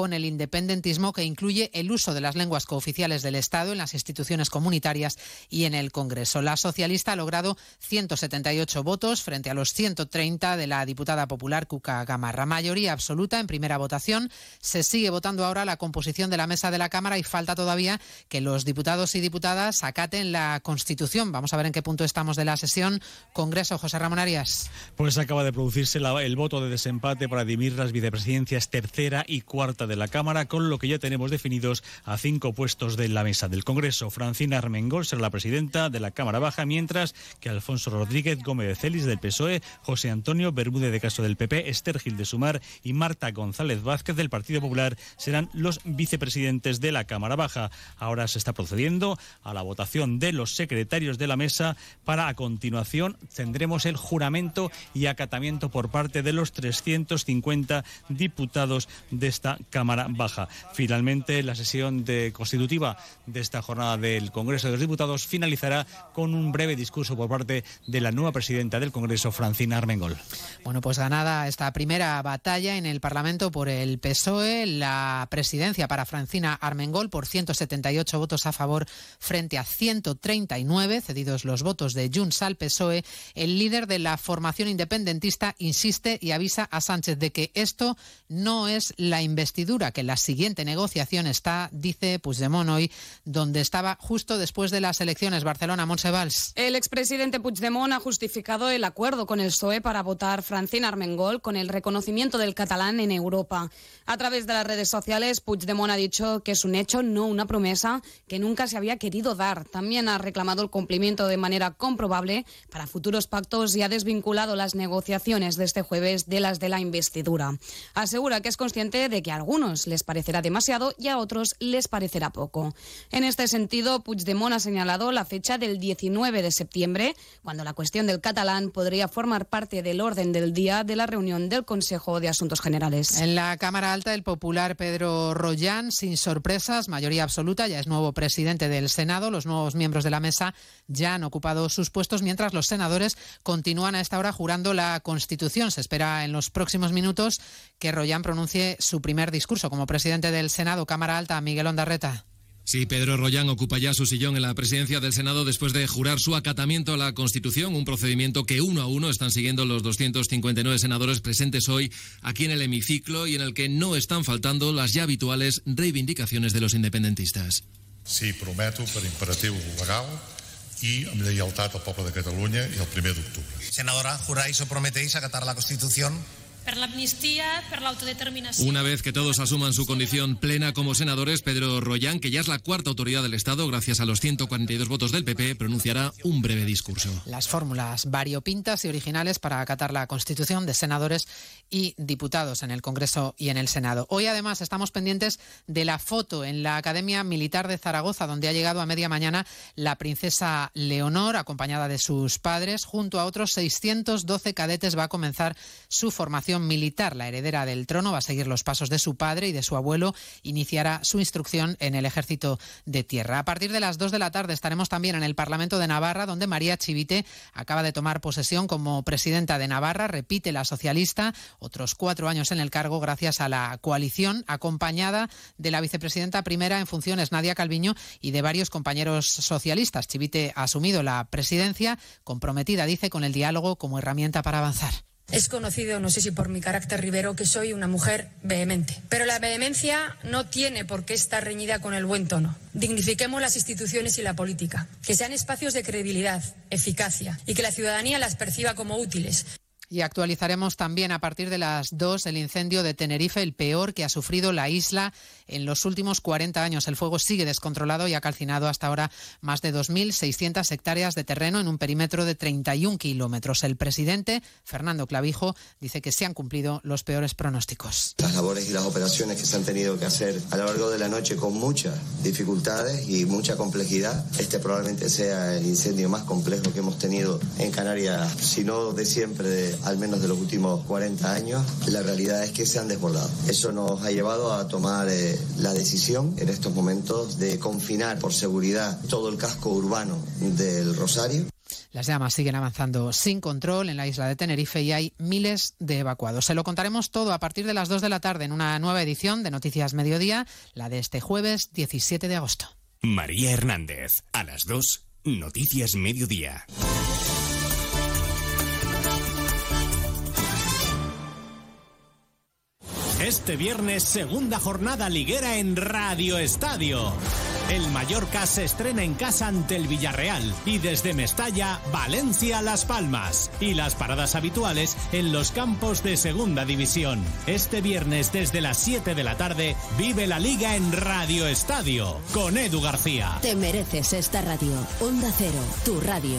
Con el independentismo que incluye el uso de las lenguas cooficiales del Estado en las instituciones comunitarias y en el Congreso. La socialista ha logrado 178 votos frente a los 130 de la diputada popular Cuca Gamarra. Mayoría absoluta en primera votación. Se sigue votando ahora la composición de la mesa de la Cámara y falta todavía que los diputados y diputadas acaten la Constitución. Vamos a ver en qué punto estamos de la sesión. Congreso, José Ramón Arias. Pues acaba de producirse el voto de desempate para dimir las vicepresidencias tercera y cuarta de la Cámara, con lo que ya tenemos definidos a cinco puestos de la mesa del Congreso. Francina Armengol será la presidenta de la Cámara Baja, mientras que Alfonso Rodríguez Gómez de Celis del PSOE, José Antonio Bermúdez de Caso del PP, Esther Gil de Sumar y Marta González Vázquez del Partido Popular serán los vicepresidentes de la Cámara Baja. Ahora se está procediendo a la votación de los secretarios de la mesa para a continuación tendremos el juramento y acatamiento por parte de los 350 diputados de esta Cámara Baja. Finalmente, la sesión de constitutiva de esta jornada del Congreso de los Diputados finalizará con un breve discurso por parte de la nueva presidenta del Congreso, Francina Armengol. Bueno, pues ganada esta primera batalla en el Parlamento por el PSOE, la presidencia para Francina Armengol por 178 votos a favor frente a 139, cedidos los votos de Junts al PSOE, el líder de la formación independentista insiste y avisa a Sánchez de que esto no es la investidura, que la siguiente negociación está, dice Puigdemont hoy, donde estaba justo después de las elecciones. Barcelona, Monsevals. El expresidente Puigdemont ha justificado el acuerdo con el PSOE para votar Francina Armengol con el reconocimiento del catalán en Europa. A través de las redes sociales, Puigdemont ha dicho que es un hecho, no una promesa, que nunca se había querido dar. También ha reclamado el cumplimiento de manera comprobable para futuros pactos y ha desvinculado las negociaciones de este jueves de las de la investidura. Asegura que es consciente de que a algunos les parecerá demasiado y a otros les parecerá poco. En este sentido, Puigdemont ha señalado la fecha del 19 de septiembre, cuando la cuestión del catalán podría formar parte del orden del día de la reunión del Consejo de Asuntos Generales. En la Cámara Alta, el popular Pedro Rollán, sin sorpresas, mayoría absoluta, ya es nuevo presidente del Senado. Los nuevos miembros de la mesa ya han ocupado sus puestos, mientras los senadores continúan a esta hora jurando la Constitución. Se espera en los próximos minutos que Rollán pronuncie su primer discurso como presidente del Senado, Cámara Alta, Miguel Ondarreta. Sí, Pedro Rollán ocupa ya su sillón en la presidencia del Senado después de jurar su acatamiento a la Constitución, un procedimiento que uno a uno están siguiendo los 259 senadores presentes hoy aquí en el hemiciclo y en el que no están faltando las ya habituales reivindicaciones de los independentistas. Sí, prometo per imperatiu legal y amb lleialtat al poble de Catalunya y el primer d'octubre. Senadora, ¿juráis o prometéis acatar la Constitución? Una vez que todos asuman su condición plena como senadores, Pedro Rollán, que ya es la cuarta autoridad del Estado, gracias a los 142 votos del PP, pronunciará un breve discurso. Las fórmulas variopintas y originales para acatar la constitución de senadores y diputados en el Congreso y en el Senado. Hoy, además, estamos pendientes de la foto en la Academia Militar de Zaragoza, donde ha llegado a media mañana la princesa Leonor, acompañada de sus padres. Junto a otros 612 cadetes va a comenzar su formación militar. La heredera del trono va a seguir los pasos de su padre y de su abuelo. Iniciará su instrucción en el ejército de tierra. A partir de las 2 de la tarde estaremos también en el Parlamento de Navarra, donde María Chivite acaba de tomar posesión como presidenta de Navarra. Repite la socialista otros cuatro años en el cargo gracias a la coalición acompañada de la vicepresidenta primera en funciones, Nadia Calviño, y de varios compañeros socialistas. Chivite ha asumido la presidencia comprometida, dice, con el diálogo como herramienta para avanzar. Es conocido, no sé si por mi carácter ribero, que soy una mujer vehemente. Pero la vehemencia no tiene por qué estar reñida con el buen tono. Dignifiquemos las instituciones y la política, que sean espacios de credibilidad, eficacia y que la ciudadanía las perciba como útiles. Y actualizaremos también a partir de las 2 el incendio de Tenerife, el peor que ha sufrido la isla en los últimos 40 años. El fuego sigue descontrolado y ha calcinado hasta ahora más de 2.600 hectáreas de terreno en un perímetro de 31 kilómetros. El presidente, Fernando Clavijo, dice que se han cumplido los peores pronósticos. Las labores y las operaciones que se han tenido que hacer a lo largo de la noche con muchas dificultades y mucha complejidad. Este probablemente sea el incendio más complejo que hemos tenido en Canarias, si no de siempre, de al menos de los últimos 40 años, la realidad es que se han desbordado. Eso nos ha llevado a tomar eh, la decisión en estos momentos de confinar por seguridad todo el casco urbano del Rosario. Las llamas siguen avanzando sin control en la isla de Tenerife y hay miles de evacuados. Se lo contaremos todo a partir de las 2 de la tarde en una nueva edición de Noticias Mediodía, la de este jueves 17 de agosto. María Hernández, a las 2, Noticias Mediodía. Este viernes, segunda jornada liguera en Radio Estadio. El Mallorca se estrena en casa ante el Villarreal y desde Mestalla, Valencia, Las Palmas. Y las paradas habituales en los campos de Segunda División. Este viernes desde las 7 de la tarde, vive la liga en Radio Estadio con Edu García. Te mereces esta radio. Onda Cero, tu radio.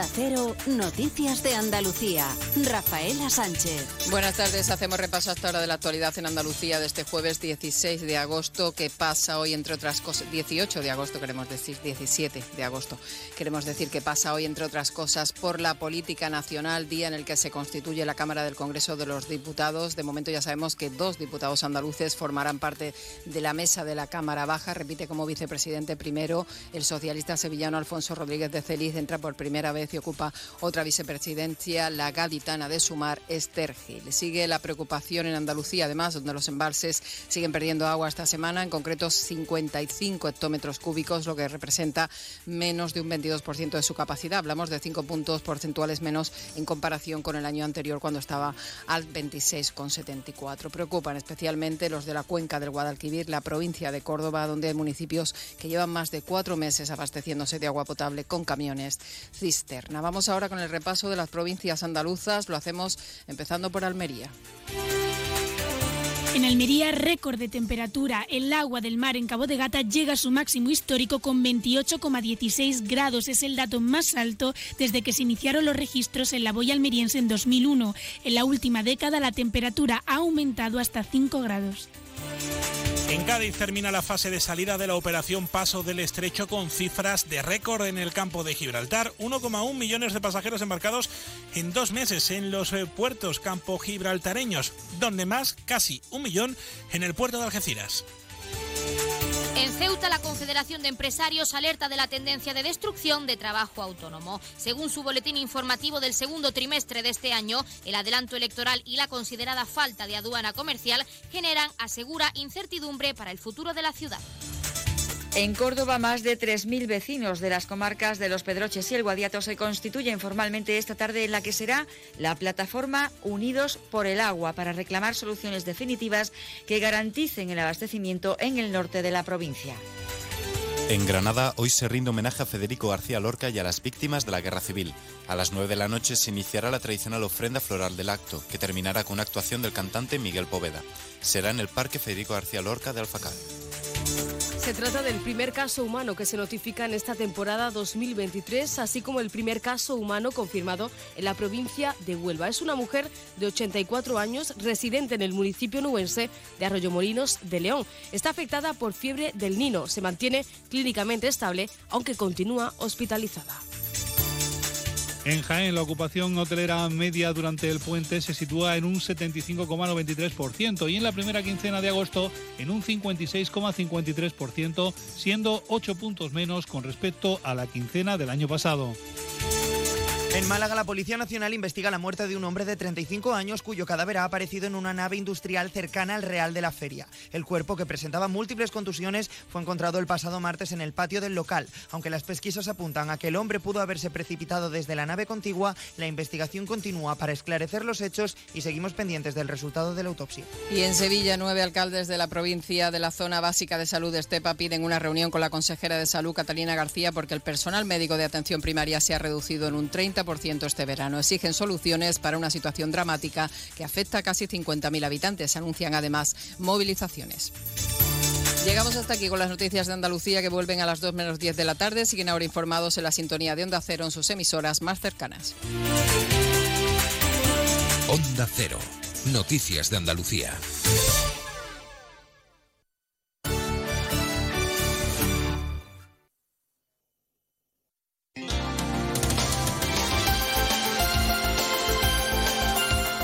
Onda Cero, Noticias de Andalucía. Rafaela Sánchez. Buenas tardes, hacemos repaso hasta ahora de la actualidad en Andalucía de este jueves 16 de agosto, que pasa hoy, entre otras cosas, 18 de agosto queremos decir, 17 de agosto, queremos decir que pasa hoy, entre otras cosas, por la política nacional, día en el que se constituye la Cámara del Congreso de los Diputados. De momento ya sabemos que dos diputados andaluces formarán parte de la mesa de la Cámara Baja. Repite como vicepresidente primero el socialista sevillano Alfonso Rodríguez de Celiz, entra por primera vez y ocupa otra vicepresidencia, la gaditana de Sumar, Esther Gil. Sigue la preocupación en Andalucía, además, donde los embalses siguen perdiendo agua esta semana, en concreto 55 hectómetros cúbicos, lo que representa menos de un 22% de su capacidad. Hablamos de 5 puntos porcentuales menos en comparación con el año anterior, cuando estaba al 26,74. Preocupan especialmente los de la cuenca del Guadalquivir, la provincia de Córdoba, donde hay municipios que llevan más de cuatro meses abasteciéndose de agua potable con camiones cisterna. Vamos ahora con el repaso de las provincias andaluzas. Lo hacemos empezando por Almería. En Almería, récord de temperatura. El agua del mar en Cabo de Gata llega a su máximo histórico con 28,16 grados. Es el dato más alto desde que se iniciaron los registros en la boya almeriense en 2001. En la última década, la temperatura ha aumentado hasta 5 grados. En Cádiz termina la fase de salida de la operación Paso del Estrecho con cifras de récord en el campo de Gibraltar. 1,1 millones de pasajeros embarcados en dos meses en los eh, puertos campo gibraltareños, donde más, casi un millón, en el puerto de Algeciras. En Ceuta, la Confederación de Empresarios alerta de la tendencia de destrucción de trabajo autónomo. Según su boletín informativo del segundo trimestre de este año, el adelanto electoral y la considerada falta de aduana comercial generan, asegura, incertidumbre para el futuro de la ciudad. En Córdoba, más de 3.000 vecinos de las comarcas de Los Pedroches y el Guadiato se constituyen formalmente esta tarde en la que será la plataforma Unidos por el Agua para reclamar soluciones definitivas que garanticen el abastecimiento en el norte de la provincia. En Granada hoy se rinde homenaje a Federico García Lorca y a las víctimas de la Guerra Civil. A las 9 de la noche se iniciará la tradicional ofrenda floral del acto, que terminará con una actuación del cantante Miguel Poveda. Será en el Parque Federico García Lorca de Alfacar. Se trata del primer caso humano que se notifica en esta temporada 2023, así como el primer caso humano confirmado en la provincia de Huelva. Es una mujer de 84 años, residente en el municipio nubense de Arroyomolinos de León. Está afectada por fiebre del Nino. Se mantiene clínicamente estable, aunque continúa hospitalizada. En Jaén, la ocupación hotelera media durante el puente se sitúa en un 75,93% y en la primera quincena de agosto en un 56,53%, siendo 8 puntos menos con respecto a la quincena del año pasado. En Málaga, la Policía Nacional investiga la muerte de un hombre de 35 años cuyo cadáver ha aparecido en una nave industrial cercana al Real de la Feria. El cuerpo, que presentaba múltiples contusiones, fue encontrado el pasado martes en el patio del local. Aunque las pesquisas apuntan a que el hombre pudo haberse precipitado desde la nave contigua, la investigación continúa para esclarecer los hechos y seguimos pendientes del resultado de la autopsia. Y en Sevilla, nueve alcaldes de la provincia de la zona básica de salud de Estepa piden una reunión con la consejera de salud, Catalina García, porque el personal médico de atención primaria se ha reducido en un 30% este verano. Exigen soluciones para una situación dramática que afecta a casi 50.000 habitantes. Anuncian además movilizaciones. Llegamos hasta aquí con las noticias de Andalucía que vuelven a las 2 menos 10 de la tarde. Siguen ahora informados en la sintonía de Onda Cero en sus emisoras más cercanas. Onda Cero. Noticias de Andalucía.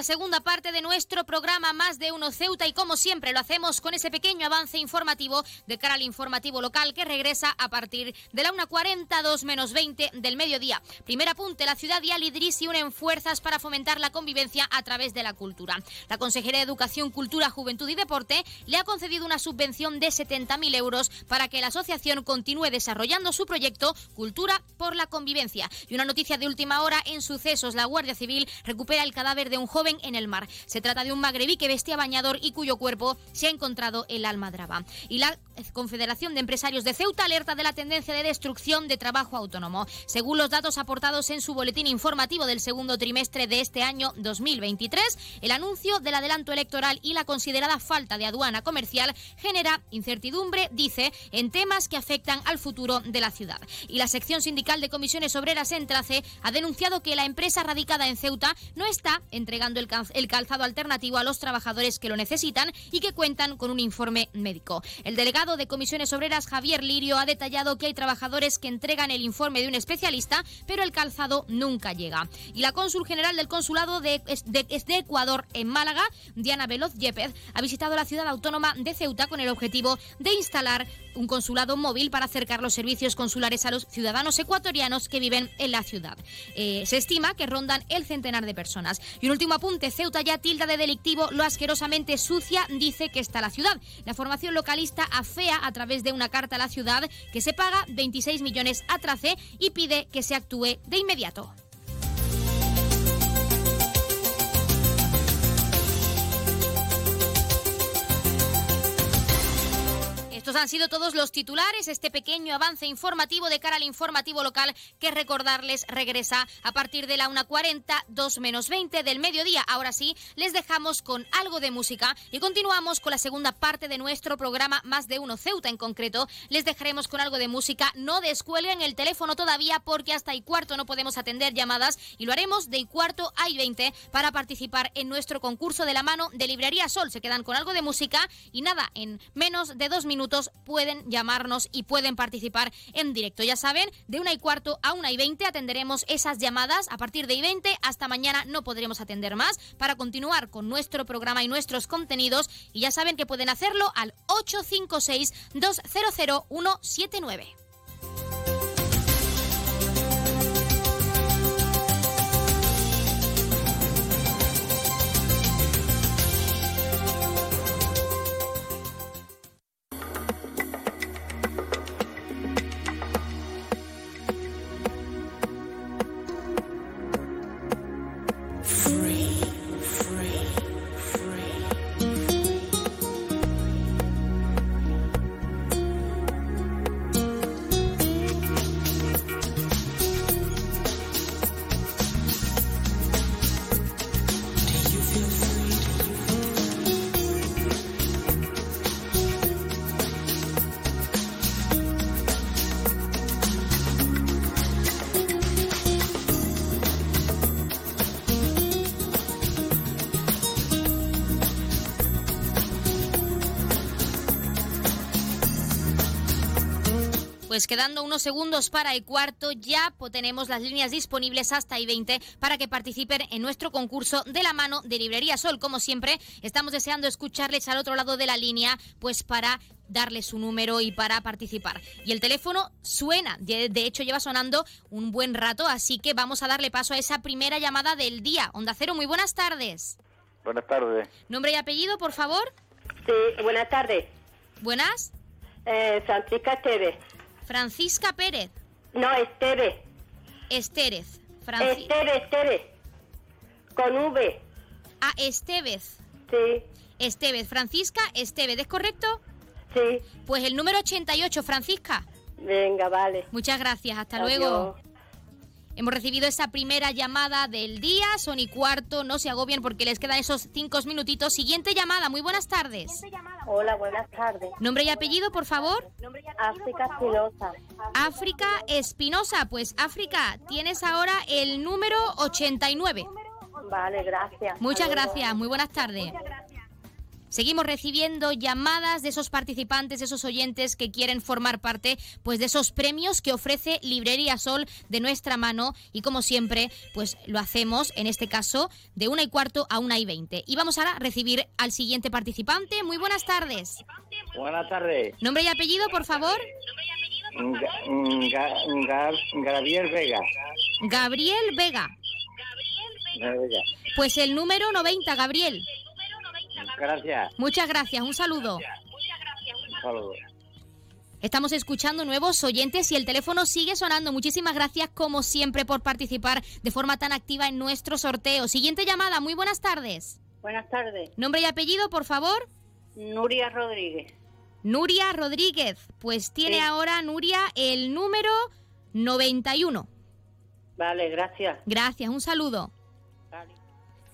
La segunda parte de nuestro programa Más de Uno Ceuta y como siempre lo hacemos con ese pequeño avance informativo de cara al informativo local que regresa a partir de la 1.40, 2 menos 20 del mediodía. Primer apunte, la ciudad y Alidrisi unen fuerzas para fomentar la convivencia a través de la cultura. La Consejería de Educación, Cultura, Juventud y Deporte le ha concedido una subvención de 70.000 euros para que la asociación continúe desarrollando su proyecto Cultura por la Convivencia. Y una noticia de última hora en sucesos, la Guardia Civil recupera el cadáver de un joven en el mar. Se trata de un magrebí que vestía bañador y cuyo cuerpo se ha encontrado en la Almadraba. Y la Confederación de Empresarios de Ceuta alerta de la tendencia de destrucción de trabajo autónomo. Según los datos aportados en su boletín informativo del segundo trimestre de este año 2023, el anuncio del adelanto electoral y la considerada falta de aduana comercial genera incertidumbre, dice, en temas que afectan al futuro de la ciudad. Y la sección sindical de comisiones obreras Entrace ha denunciado que la empresa radicada en Ceuta no está entregando el, calzado alternativo a los trabajadores que lo necesitan y que cuentan con un informe médico. El delegado de Comisiones Obreras, Javier Lirio, ha detallado que hay trabajadores que entregan el informe de un especialista, pero el calzado nunca llega. Y la cónsul general del Consulado de, de, Ecuador en Málaga, Diana Veloz Yepez, ha visitado la ciudad autónoma de Ceuta con el objetivo de instalar un consulado móvil para acercar los servicios consulares a los ciudadanos ecuatorianos que viven en la ciudad. Eh, se estima que rondan el centenar de personas. Y un último apunte, Ceuta ya tilda de delictivo lo asquerosamente sucia, dice que está la ciudad. La formación localista afea a través de una carta a la ciudad que se paga 26 millones a Trace y pide que se actúe de inmediato. Estos han sido todos los titulares, este pequeño avance informativo de cara al informativo local que recordarles regresa a partir de la 1.40, 2 menos 20 del mediodía. Ahora sí, les dejamos con algo de música y continuamos con la segunda parte de nuestro programa Más de Uno Ceuta en concreto. Les dejaremos con algo de música. No descuelguen el teléfono todavía porque hasta y cuarto no podemos atender llamadas y lo haremos de y cuarto a y 20 para participar en nuestro concurso de la mano de Librería Sol. Se quedan con algo de música y nada, en menos de dos minutos pueden llamarnos y pueden participar en directo. Ya saben, de una y cuarto a una y veinte atenderemos esas llamadas. A partir de y veinte hasta mañana no podremos atender más para continuar con nuestro programa y nuestros contenidos. Y ya saben que pueden hacerlo al 856 200 179. Pues quedando unos segundos para el cuarto, ya tenemos las líneas disponibles hasta i 20 para que participen en nuestro concurso de la mano de Librería Sol. Como siempre, estamos deseando escucharles al otro lado de la línea, pues para darle su número y para participar. Y el teléfono suena, de, hecho lleva sonando un buen rato, así que vamos a darle paso a esa primera llamada del día. Onda Cero, muy buenas tardes. Buenas tardes. ¿Nombre y apellido, por favor? Sí, buenas tardes. ¿Buenas? Eh, Francisca Esteves. Francisca Pérez. No, Esteves. Estérez. Franci Esteves, Esteves. Con V. Ah, Estevez. Sí. Estevez. Francisca Estevez, ¿es correcto? Sí. Pues el número 88, Francisca. Venga, vale. Muchas gracias, hasta luego. Hemos recibido esa primera llamada del día, son y cuarto, no se agobien porque les quedan esos cinco minutitos. Siguiente llamada, muy buenas tardes. Hola, buenas tardes. ¿Nombre y apellido, por favor? África Espinosa. África Espinosa, pues África, tienes ahora el número 89. Vale, gracias. Muchas gracias, muy buenas tardes. Seguimos recibiendo llamadas de esos participantes, de esos oyentes que quieren formar parte pues de esos premios que ofrece Librería Sol de nuestra mano y como siempre pues lo hacemos en este caso de una y cuarto a una y veinte. Y vamos ahora a recibir al siguiente participante. Muy buenas tardes. Buenas tardes. Nombre y apellido, por favor. Gabriel Vega. Gabriel Vega. Vega. Pues el número 90, Gabriel. Gracias. Muchas gracias, un saludo. Un saludo. Estamos escuchando nuevos oyentes y el teléfono sigue sonando. Muchísimas gracias como siempre por participar de forma tan activa en nuestro sorteo. Siguiente llamada, muy buenas tardes. Buenas tardes. Nombre y apellido, por favor. Nuria Rodríguez. Nuria Rodríguez. Pues tiene ahora Nuria el número 91. Vale, gracias. Gracias, un saludo.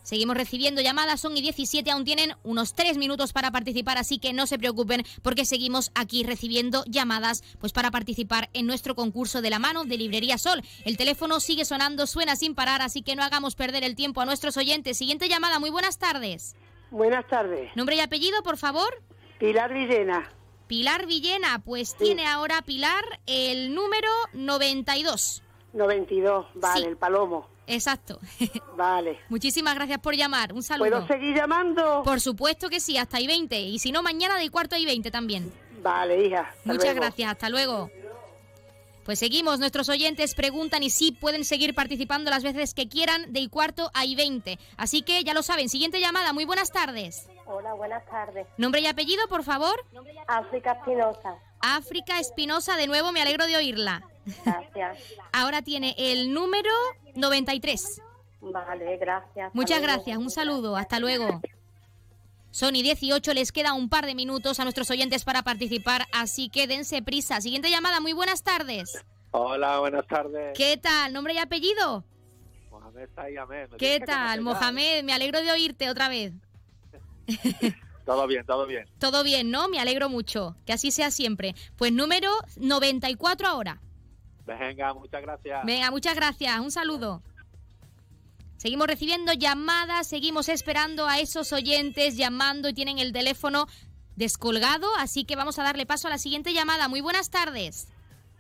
Seguimos recibiendo llamadas, son y 17, aún tienen unos 3 minutos para participar, así que no se preocupen porque seguimos aquí recibiendo llamadas pues para participar en nuestro concurso de la mano de Librería Sol. El teléfono sigue sonando, suena sin parar, así que no hagamos perder el tiempo a nuestros oyentes. Siguiente llamada, muy buenas tardes. Buenas tardes. Nombre y apellido, por favor. Pilar Villena. Pilar Villena, pues tiene ahora Pilar el número 92. 92, vale, el palomo. Exacto. Vale. Muchísimas gracias por llamar. Un saludo. ¿Puedo seguir llamando? Por supuesto que sí, hasta y 20. Y si no, mañana de cuarto y 20 también. Vale, hija. Muchas gracias, hasta luego. Pues seguimos, nuestros oyentes preguntan y sí pueden seguir participando las veces que quieran de y cuarto a y 20. Así que ya lo saben, siguiente llamada, muy buenas tardes. Hola, buenas tardes. Nombre y apellido, por favor. África Espinosa. África Espinosa, de nuevo me alegro de oírla. Gracias. Ahora tiene el número 93. Vale, gracias. Muchas gracias, un saludo, hasta luego. Sony 18, les queda un par de minutos a nuestros oyentes para participar, así que dense prisa. Siguiente llamada, muy buenas tardes. Hola, buenas tardes. ¿Qué tal? ¿Nombre y apellido? Mohamed Sayamed. ¿Qué tal, Mohamed? Me alegro de oírte otra vez. todo bien, todo bien. Todo bien, ¿no? Me alegro mucho. Que así sea siempre. Pues número 94 ahora. Venga, muchas gracias. Venga, muchas gracias. Un saludo. Seguimos recibiendo llamadas, seguimos esperando a esos oyentes llamando y tienen el teléfono descolgado, así que vamos a darle paso a la siguiente llamada. Muy buenas tardes.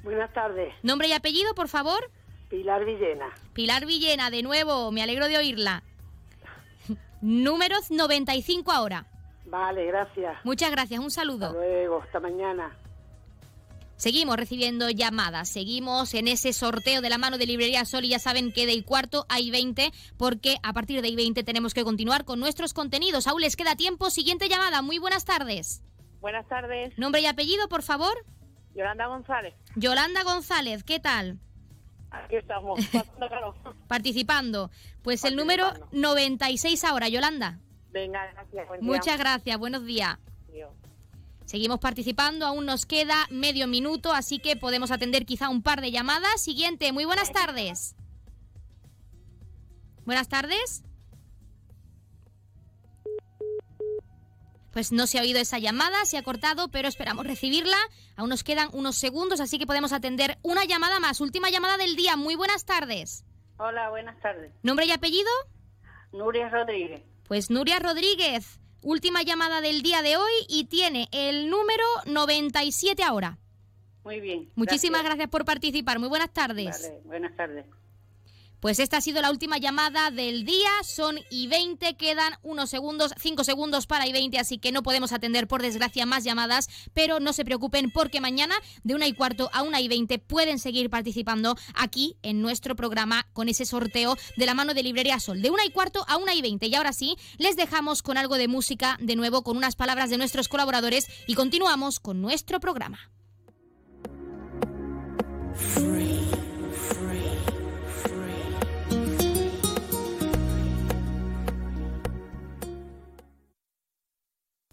Buenas tardes. Nombre y apellido, por favor. Pilar Villena. Pilar Villena, de nuevo, me alegro de oírla. Número 95 ahora. Vale, gracias. Muchas gracias, un saludo. Hasta luego, hasta mañana. Seguimos recibiendo llamadas, seguimos en ese sorteo de la mano de Librería Sol y ya saben que del cuarto hay 20 porque a partir de ahí 20 tenemos que continuar con nuestros contenidos. Aún les queda tiempo. Siguiente llamada. Muy buenas tardes. Buenas tardes. Nombre y apellido, por favor. Yolanda González. Yolanda González, ¿qué tal? Aquí estamos. Participando. Pues el número 96 ahora, Yolanda. Venga, gracias. buen. Muchas gracias, buenos días. Seguimos participando, aún nos queda medio minuto, así que podemos atender quizá un par de llamadas. Siguiente, muy buenas tardes. Buenas tardes. Pues no se ha oído esa llamada, se ha cortado, pero esperamos recibirla. Aún nos quedan unos segundos, así que podemos atender una llamada más. Última llamada del día. Muy buenas tardes. Hola, buenas tardes. ¿Nombre y apellido? Nuria Rodríguez. Pues Nuria Rodríguez, última llamada del día de hoy y tiene el número 97 ahora. Muy bien. Muchísimas gracias, por participar. Muy buenas tardes. Vale, buenas tardes. Pues esta ha sido la última llamada del día. Son y 20, quedan unos segundos, 5 segundos para y 20, así que no podemos atender por desgracia más llamadas, pero no se preocupen porque mañana de una y cuarto a una y 20 pueden seguir participando aquí en nuestro programa con ese sorteo de la mano de Librería Sol. De una y cuarto a una y 20. Y ahora sí, les dejamos con algo de música de nuevo, con unas palabras de nuestros colaboradores y continuamos con nuestro programa.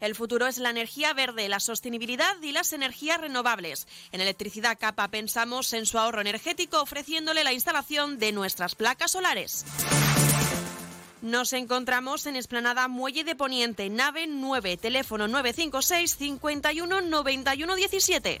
El futuro es la energía verde, la sostenibilidad y las energías renovables. En Electricidad Capa pensamos en su ahorro energético ofreciéndole la instalación de nuestras placas solares. Nos encontramos en Esplanada Muelle de Poniente, nave 9, teléfono 956 51 91 17.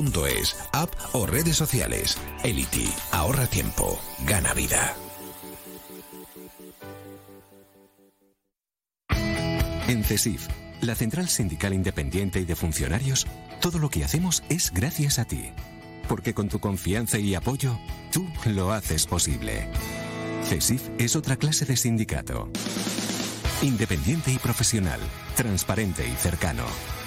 elity.es, app o redes sociales. Elity, ahorra tiempo, gana vida. En CESIF, la Central Sindical Independiente y de Funcionarios, todo lo que hacemos es gracias a ti. Porque con tu confianza y apoyo, tú lo haces posible. CESIF es otra clase de sindicato. Independiente y profesional, transparente y cercano.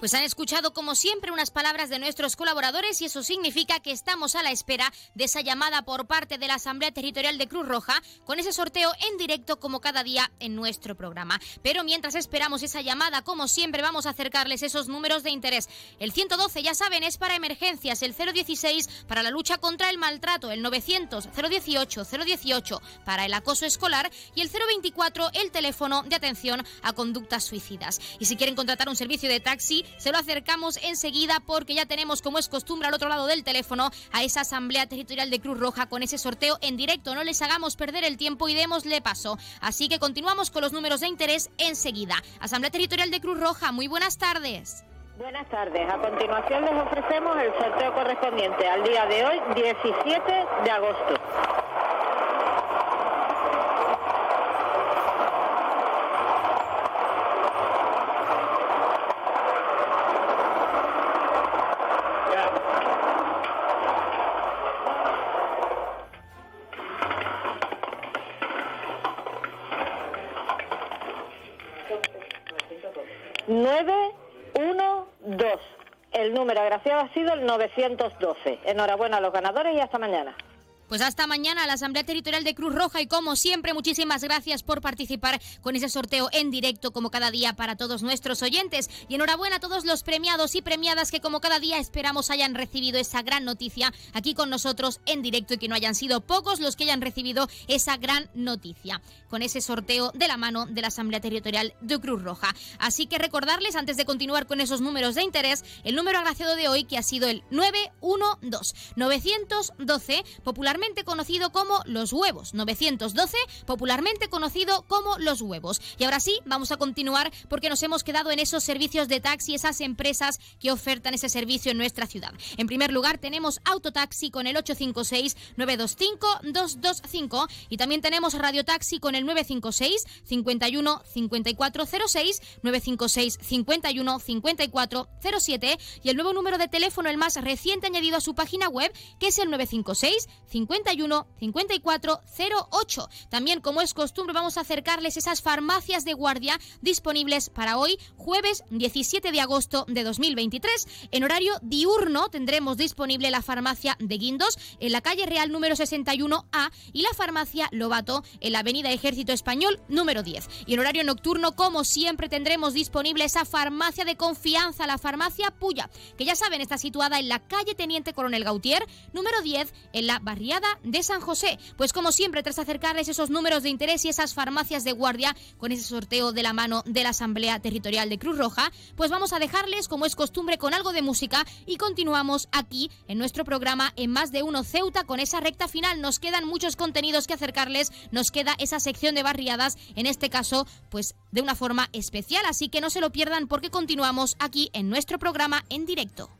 Pues han escuchado como siempre unas palabras de nuestros colaboradores y eso significa que estamos a la espera de esa llamada por parte de la Asamblea Territorial de Cruz Roja con ese sorteo en directo como cada día en nuestro programa. Pero mientras esperamos esa llamada, como siempre vamos a acercarles esos números de interés. El 112, ya saben, es para emergencias, el 016 para la lucha contra el maltrato, el 900 018 018 para el acoso escolar y el 024 el teléfono de atención a conductas suicidas. Y si quieren contratar un servicio de taxi, se lo acercamos enseguida porque ya tenemos, como es costumbre, al otro lado del teléfono a esa Asamblea Territorial de Cruz Roja con ese sorteo en directo. No les hagamos perder el tiempo y démosle paso. Así que continuamos con los números de interés enseguida. Asamblea Territorial de Cruz Roja, muy buenas tardes. Buenas tardes. A continuación les ofrecemos el sorteo correspondiente al día de hoy, 17 de agosto. Nueve, uno, dos. Agraciado ha sido el 912. Enhorabuena a los ganadores y hasta mañana. Pues hasta mañana la Asamblea Territorial de Cruz Roja y como siempre muchísimas gracias por participar con ese sorteo en directo como cada día para todos nuestros oyentes y enhorabuena a todos los premiados y premiadas que como cada día esperamos hayan recibido esa gran noticia aquí con nosotros en directo y que no hayan sido pocos los que hayan recibido esa gran noticia con ese sorteo de la mano de la Asamblea Territorial de Cruz Roja. Así que recordarles antes de continuar con esos números de interés el número agraciado de hoy que ha sido el 912 912 popularmente conocido como los huevos. 912, popularmente conocido como los huevos. Y ahora sí, vamos a continuar porque nos hemos quedado en esos servicios de taxi, esas empresas que ofertan ese servicio en nuestra ciudad. En primer lugar, tenemos Autotaxi con el 856-925-225 y también tenemos Radiotaxi con el 956 51 5406 956 51 5407 y el nuevo número de teléfono, el más reciente añadido a su página web, que es el 956 50 51 54 08. También, como es costumbre, vamos a acercarles esas farmacias de guardia disponibles para hoy, jueves 17 de agosto de 2023. En horario diurno tendremos disponible la farmacia de Guindos en la calle Real número 61A y la farmacia Lobato en la avenida Ejército Español número 10. Y en horario nocturno, como siempre, tendremos disponible esa farmacia de confianza, la farmacia Puya, que ya saben está situada en la calle Teniente Coronel Gautier número 10 en la barriada de San José. Pues como siempre, tras acercarles esos números de interés y esas farmacias de guardia con ese sorteo de la mano de la Asamblea Territorial de Cruz Roja, pues vamos a dejarles, como es costumbre, con algo de música y continuamos aquí en nuestro programa en Más de Uno Ceuta con esa recta final. Nos quedan muchos contenidos que acercarles, nos queda esa sección de barriadas, en este caso, pues de una forma especial, así que no se lo pierdan porque continuamos aquí en nuestro programa en directo.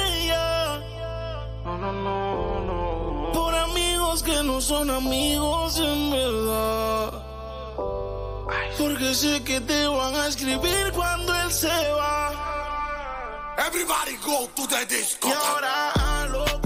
Amigos que no son amigos en verdad. Porque sé que te van a escribir cuando él se va. Everybody go to the disco. Y ahora a lo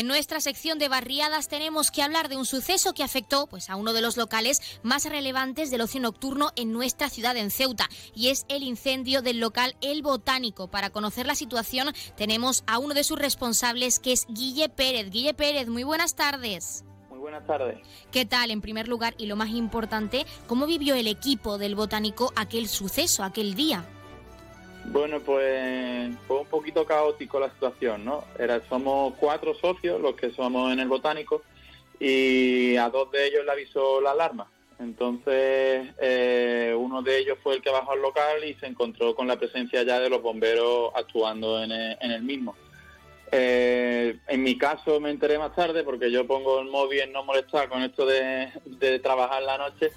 En nuestra sección de barriadas tenemos que hablar de un suceso que afectó pues, a uno de los locales más relevantes del ocio nocturno en nuestra ciudad, en Ceuta, y es el incendio del local El Botánico. Para conocer la situación tenemos a uno de sus responsables, que es Guille Pérez. Guille Pérez, muy buenas tardes. Muy buenas tardes. ¿Qué tal, en primer lugar, y lo más importante, cómo vivió el equipo del Botánico aquel suceso, aquel día? Bueno, pues fue un poquito caótico la situación, ¿no? Somos cuatro socios los que somos en el botánico y a dos de ellos le avisó la alarma. Entonces, eh, uno de ellos fue el que bajó al local y se encontró con la presencia ya de los bomberos actuando en el, en el mismo. Eh, en mi caso me enteré más tarde porque yo pongo el móvil en no molestar con esto de trabajar la noche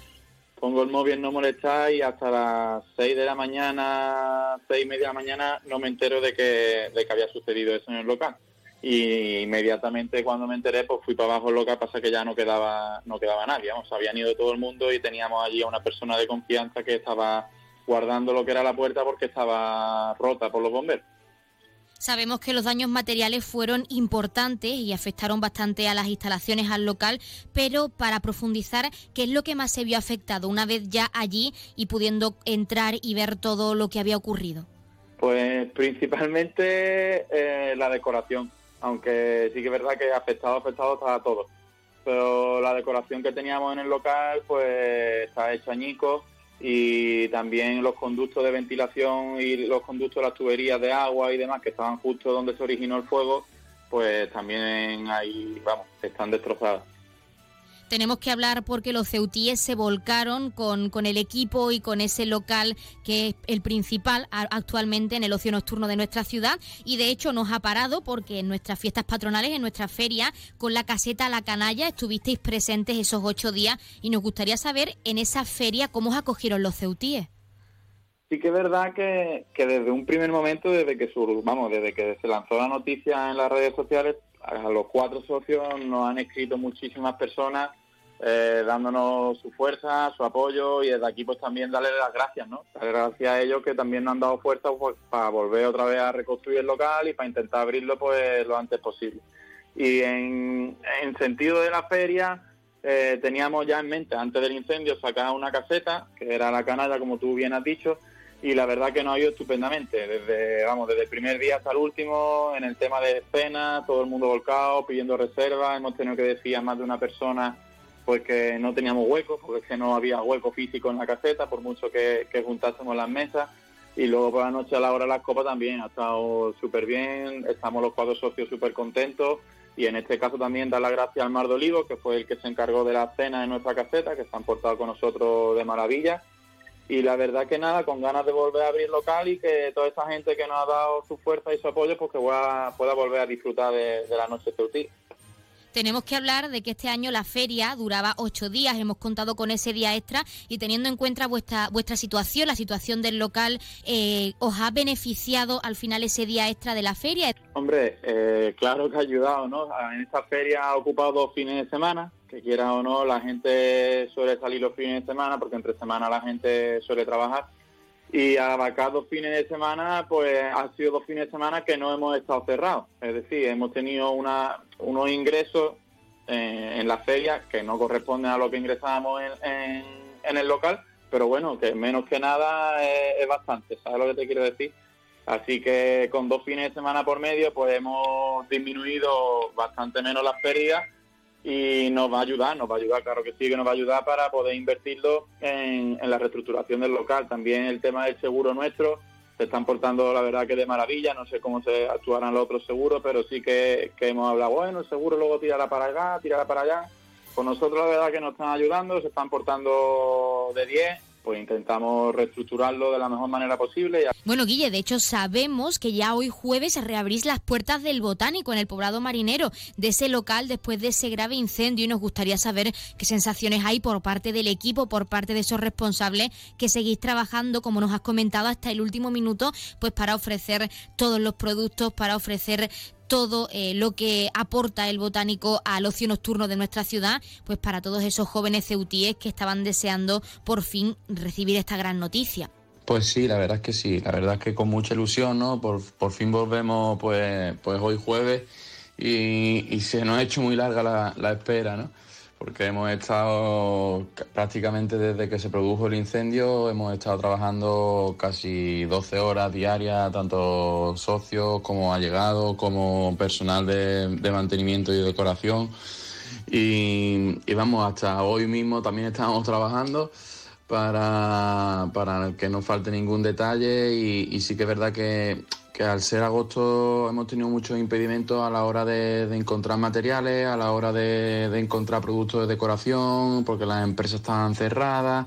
pongo el móvil no molestar y hasta las 6 de la mañana, seis y media de la mañana, no me entero de que, de que había sucedido eso en el local. Y inmediatamente cuando me enteré, pues fui para abajo el local, pasa que ya no quedaba, no quedaba nadie, vamos, habían ido todo el mundo y teníamos allí a una persona de confianza que estaba guardando lo que era la puerta porque estaba rota por los bomberos. Sabemos que los daños materiales fueron importantes y afectaron bastante a las instalaciones, al local, pero para profundizar, ¿qué es lo que más se vio afectado una vez ya allí y pudiendo entrar y ver todo lo que había ocurrido? Pues principalmente eh, la decoración, aunque sí que es verdad que afectado, afectado estaba todo. Pero la decoración que teníamos en el local, pues está hecha añicos y también los conductos de ventilación y los conductos de las tuberías de agua y demás que estaban justo donde se originó el fuego, pues también ahí, vamos, están destrozados. Tenemos que hablar porque los ceutíes se volcaron con, con el equipo y con ese local que es el principal actualmente en el ocio nocturno de nuestra ciudad y de hecho nos ha parado porque en nuestras fiestas patronales, en nuestra feria, con la caseta La Canalla estuvisteis presentes esos ocho días y nos gustaría saber en esa feria cómo os acogieron los ceutíes. Sí que es verdad que, que desde un primer momento, desde que sur, vamos, desde que se lanzó la noticia en las redes sociales, a los cuatro socios nos han escrito muchísimas personas eh, dándonos su fuerza, su apoyo y desde aquí pues también darle las gracias, ¿no? Darle gracias a ellos que también nos han dado fuerza pues, para volver otra vez a reconstruir el local y para intentar abrirlo pues lo antes posible. Y en, en sentido de la feria eh, teníamos ya en mente antes del incendio sacar una caseta que era la canalla como tú bien has dicho y la verdad que nos ha ido estupendamente, desde, vamos, desde el primer día hasta el último, en el tema de escena, todo el mundo volcado, pidiendo reservas, hemos tenido que decir a más de una persona pues que no teníamos hueco, porque es que no había hueco físico en la caseta, por mucho que, juntásemos las mesas, y luego por la noche a la hora de las copas también ha estado súper bien, estamos los cuatro socios súper contentos, y en este caso también dar las gracias al Mar de Olivo, que fue el que se encargó de la cena en nuestra caseta, que se han portado con nosotros de maravilla, y la verdad que nada, con ganas de volver a abrir local y que toda esa gente que nos ha dado su fuerza y su apoyo, pues que pueda, volver a disfrutar de, de la noche ceutí. Tenemos que hablar de que este año la feria duraba ocho días, hemos contado con ese día extra y teniendo en cuenta vuestra, vuestra situación, la situación del local, eh, ¿os ha beneficiado al final ese día extra de la feria? Hombre, eh, claro que ha ayudado, ¿no? En esta feria ha ocupado dos fines de semana, que quiera o no, la gente suele salir los fines de semana porque entre semana la gente suele trabajar. Y al abarcar dos fines de semana, pues han sido dos fines de semana que no hemos estado cerrados. Es decir, hemos tenido una, unos ingresos eh, en la feria que no corresponden a lo que ingresábamos en, el local, pero bueno, que menos que nada es, es bastante, ¿sabes lo que te quiero decir? Así que con dos fines de semana por medio, pues hemos disminuido bastante menos las pérdidas y nos va a ayudar, nos va a ayudar, claro que sí, que nos va a ayudar para poder invertirlo en, en la reestructuración del local. También el tema del seguro nuestro se están portando, la verdad, que de maravilla. No sé cómo se actuarán los otros seguros, pero sí que, que hemos hablado, bueno, el seguro luego tirará para acá, tirará para allá. Con nosotros, la verdad, que nos están ayudando, se están portando de 10 pues intentamos reestructurarlo de la mejor manera posible. Bueno, Guille, de hecho sabemos que ya hoy jueves reabrís las puertas del Botánico en el poblado marinero de ese local después de ese grave incendio y nos gustaría saber qué sensaciones hay por parte del equipo, por parte de esos responsables que seguís trabajando, como nos has comentado, hasta el último minuto, pues para ofrecer todos los productos, para ofrecer todo eh, lo que aporta el botánico al ocio nocturno de nuestra ciudad, pues para todos esos jóvenes ceutíes que estaban deseando por fin recibir esta gran noticia. Pues sí, la verdad es que sí, la verdad es que con mucha ilusión, ¿no? Por, por fin volvemos pues, pues hoy jueves y, y se nos ha hecho muy larga la, la espera, ¿no? Porque hemos estado prácticamente desde que se produjo el incendio, hemos estado trabajando casi 12 horas diarias, tanto socios como allegados, como personal de, mantenimiento y decoración. Y, vamos, hasta hoy mismo también estamos trabajando para, para que no falte ningún detalle y sí que es verdad que que al ser agosto hemos tenido muchos impedimentos a la hora de, encontrar materiales, a la hora de, encontrar productos de decoración, porque las empresas están cerradas.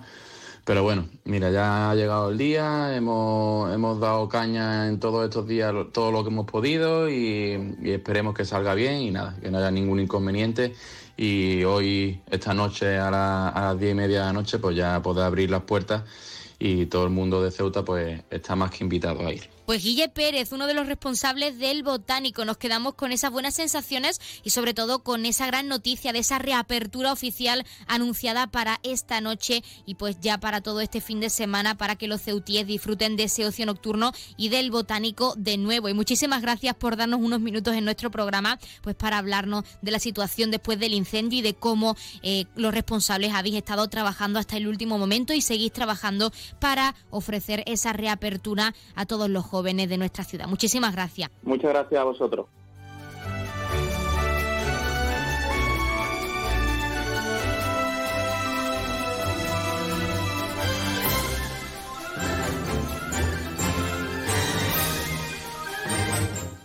Pero bueno, mira, ya ha llegado el día, hemos, hemos dado caña en todos estos días todo lo que hemos podido y, esperemos que salga bien y nada, que no haya ningún inconveniente. Y hoy, esta noche, a, la, a las diez y media de la noche, pues ya poder abrir las puertas y todo el mundo de Ceuta pues está más que invitado a ir. Pues Guille Pérez, uno de los responsables del Botánico, nos quedamos con esas buenas sensaciones y sobre todo con esa gran noticia de esa reapertura oficial anunciada para esta noche y pues ya para todo este fin de semana para que los ceutíes disfruten de ese ocio nocturno y del Botánico de nuevo. Y muchísimas gracias por darnos unos minutos en nuestro programa pues para hablarnos de la situación después del incendio y de cómo eh, los responsables habéis estado trabajando hasta el último momento y seguís trabajando para ofrecer esa reapertura a todos los jóvenes jóvenes de nuestra ciudad. Muchísimas gracias. Muchas gracias a vosotros.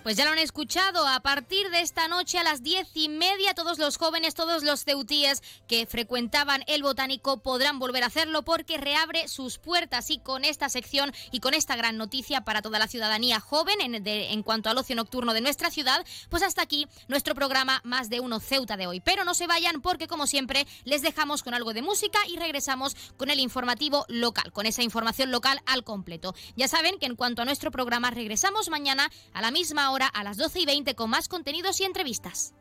Pues ya lo han escuchado, a partir de esta noche a las diez y media todos los jóvenes, todos los ceutíes que frecuentaban el botánico podrán volver a hacerlo porque reabre sus puertas y con esta sección y con esta gran noticia para toda la ciudadanía joven en, de, en cuanto al ocio nocturno de nuestra ciudad, pues hasta aquí nuestro programa Más de Uno Ceuta de hoy. Pero no se vayan porque como siempre les dejamos con algo de música y regresamos con el informativo local, con esa información local al completo. Ya saben que en cuanto a nuestro programa regresamos mañana a la misma hora a las 12 y 20 con más contenidos y entrevistas.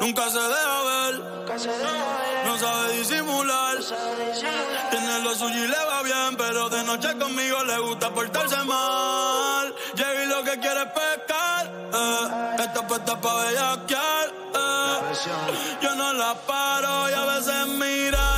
Nunca se deja ver, no sabe disimular. Tiene lo suyo y le va bien, pero de noche conmigo le gusta portarse mal. Llega y lo que quiere es pescar, eh. Está puesta pa' bellaquear, eh. Yo no la paro y a veces mira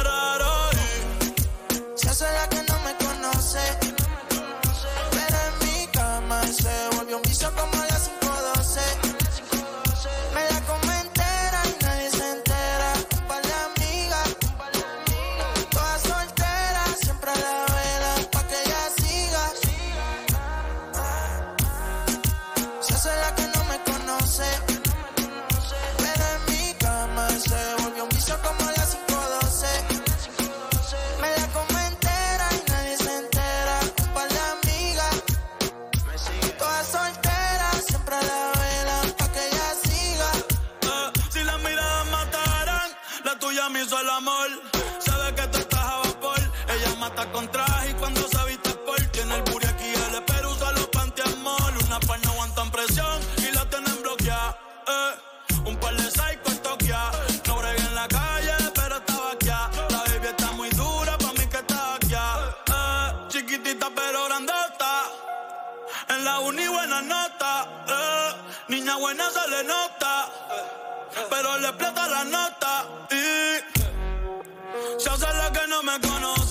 buena se le nota. Pero le explota la nota. Y se hace la que no me conoce.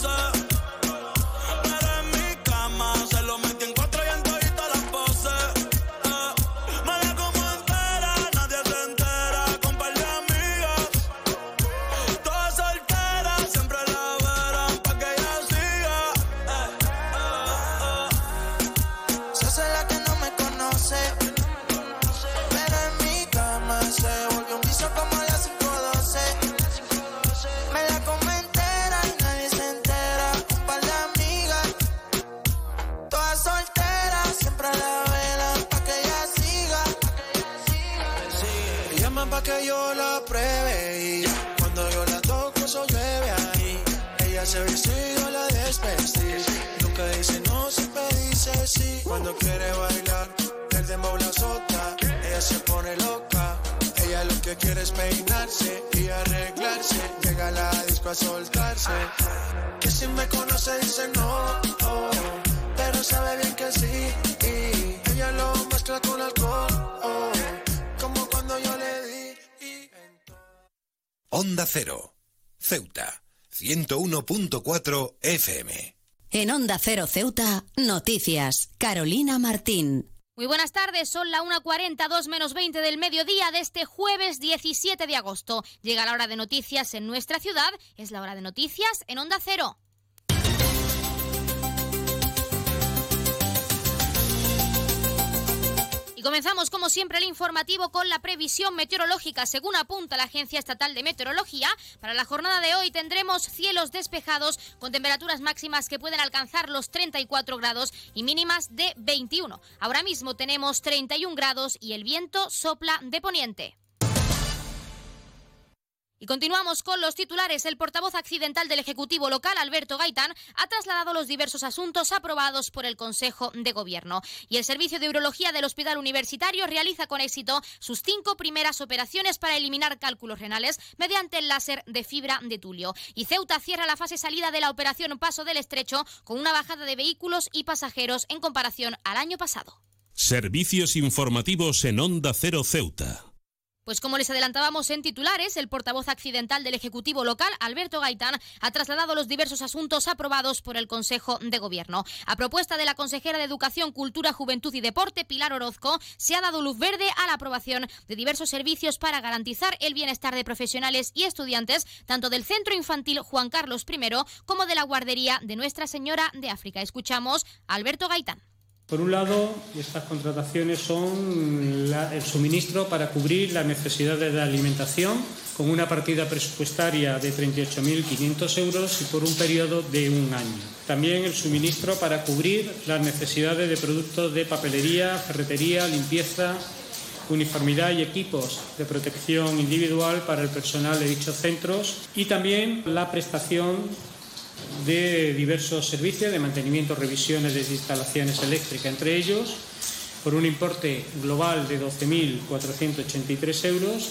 101.4 FM. En Onda Cero Ceuta, noticias. Carolina Martín. Muy buenas tardes, son la 1.40, 2 menos 20 del mediodía de este jueves 17 de agosto. Llega la hora de noticias en nuestra ciudad, es la hora de noticias en Onda Cero. Y comenzamos, como siempre, el informativo con la previsión meteorológica. Según apunta la Agencia Estatal de Meteorología, para la jornada de hoy tendremos cielos despejados con temperaturas máximas que pueden alcanzar los 34 grados y mínimas de 21. Ahora mismo tenemos 31 grados y el viento sopla de poniente. Y continuamos con los titulares. El portavoz accidental del Ejecutivo local, Alberto Gaitán, ha trasladado los diversos asuntos aprobados por el Consejo de Gobierno. Y el Servicio de Urología del Hospital Universitario realiza con éxito sus cinco primeras operaciones para eliminar cálculos renales mediante el láser de fibra de tulio. Y Ceuta cierra la fase salida de la operación Paso del Estrecho con una bajada de vehículos y pasajeros en comparación al año pasado. Servicios informativos en Onda Cero Ceuta. Pues como les adelantábamos en titulares, el portavoz accidental del Ejecutivo local, Alberto Gaitán, ha trasladado los diversos asuntos aprobados por el Consejo de Gobierno. A propuesta de la consejera de Educación, Cultura, Juventud y Deporte, Pilar Orozco, se ha dado luz verde a la aprobación de diversos servicios para garantizar el bienestar de profesionales y estudiantes, tanto del Centro Infantil Juan Carlos I como de la Guardería de Nuestra Señora de África. Escuchamos a Alberto Gaitán. Por un lado, estas contrataciones son el suministro para cubrir las necesidades de alimentación con una partida presupuestaria de 38.500 euros y por un periodo de un año. También el suministro para cubrir las necesidades de productos de papelería, ferretería, limpieza, uniformidad y equipos de protección individual para el personal de dichos centros y también la prestación de diversos servicios de mantenimiento, revisiones de instalaciones eléctricas, entre ellos, por un importe global de 12.483 euros.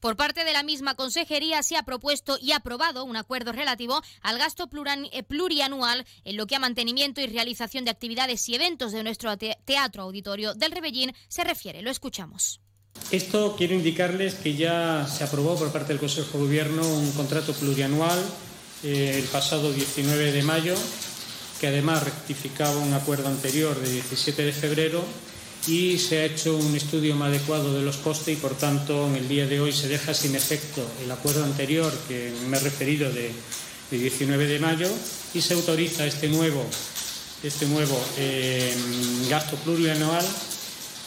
Por parte de la misma consejería se ha propuesto y aprobado un acuerdo relativo al gasto eh, plurianual en lo que a mantenimiento y realización de actividades y eventos de nuestro te- teatro auditorio del Rebellín se refiere. Lo escuchamos. Esto quiero indicarles que ya se aprobó por parte del Consejo de Gobierno un contrato plurianual eh, el pasado 19 de mayo, que además rectificaba un acuerdo anterior de 17 de febrero y se ha hecho un estudio más adecuado de los costes y por tanto en el día de hoy se deja sin efecto el acuerdo anterior que me he referido de, de 19 de mayo y se autoriza este nuevo, este nuevo eh, gasto plurianual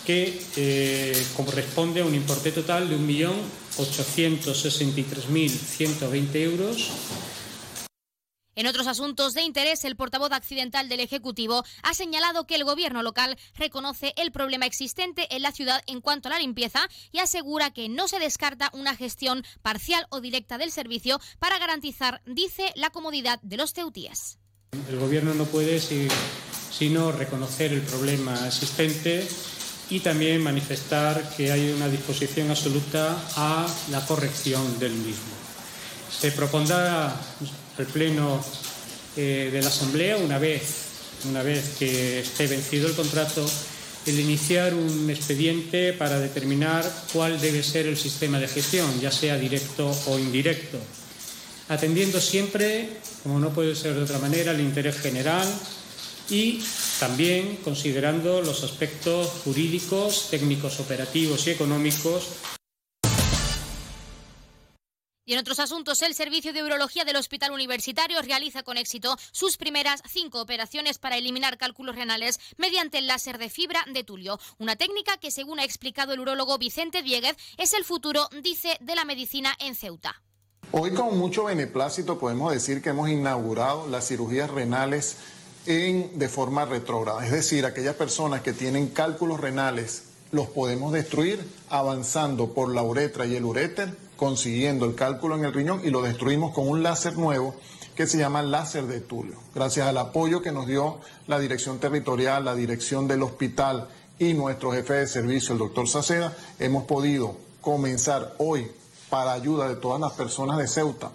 que eh, corresponde a un importe total de 1.863.120 euros En otros asuntos de interés, el portavoz accidental del Ejecutivo ha señalado que el gobierno local reconoce el problema existente en la ciudad en cuanto a la limpieza y asegura que no se descarta una gestión parcial o directa del servicio para garantizar, dice, la comodidad de los ceutíes. El Gobierno no puede si- sino reconocer el problema existente y también manifestar que hay una disposición absoluta a la corrección del mismo. Se propondrá al Pleno eh, de la Asamblea, una vez una vez que esté vencido el contrato, el iniciar un expediente para determinar cuál debe ser el sistema de gestión, ya sea directo o indirecto, atendiendo siempre, como no puede ser de otra manera, el interés general y también considerando los aspectos jurídicos, técnicos, operativos y económicos y en otros asuntos, el Servicio de Urología del Hospital Universitario realiza con éxito sus primeras cinco operaciones para eliminar cálculos renales mediante el láser de fibra de tulio. Una técnica que, según ha explicado el urólogo Vicente Dieguez, es el futuro, dice, de la medicina en Ceuta. Hoy con mucho beneplácito podemos decir que hemos inaugurado las cirugías renales en, de forma retrógrada. Es decir, aquellas personas que tienen cálculos renales los podemos destruir avanzando por la uretra y el uréter consiguiendo el cálculo en el riñón y lo destruimos con un láser nuevo que se llama láser de Tulio. Gracias al apoyo que nos dio la dirección territorial, la dirección del hospital y nuestro jefe de servicio, el doctor Saceda, hemos podido comenzar hoy, para ayuda de todas las personas de Ceuta,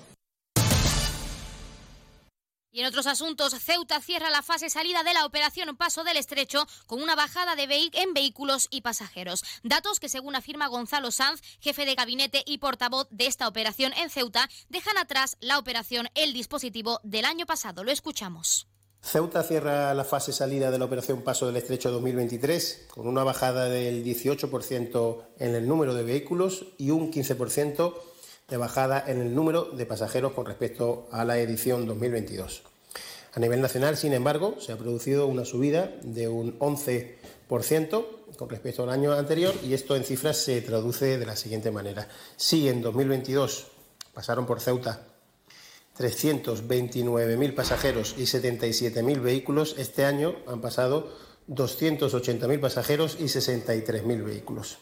y en otros asuntos, Ceuta cierra la fase salida de la operación Paso del Estrecho con una bajada de en vehículos y pasajeros. Datos que, según afirma Gonzalo Sanz, jefe de gabinete y portavoz de esta operación en Ceuta, dejan atrás la operación El Dispositivo del año pasado. Lo escuchamos. Ceuta cierra la fase salida de la operación Paso del Estrecho 2023 con una bajada del 18% en el número de vehículos y un 15% de bajada en el número de pasajeros con respecto a la edición 2022. A nivel nacional, sin embargo, se ha producido una subida de un 11% con respecto al año anterior y esto en cifras se traduce de la siguiente manera. Si en 2022 pasaron por Ceuta 329.000 pasajeros y 77.000 vehículos, este año han pasado 280.000 pasajeros y 63.000 vehículos.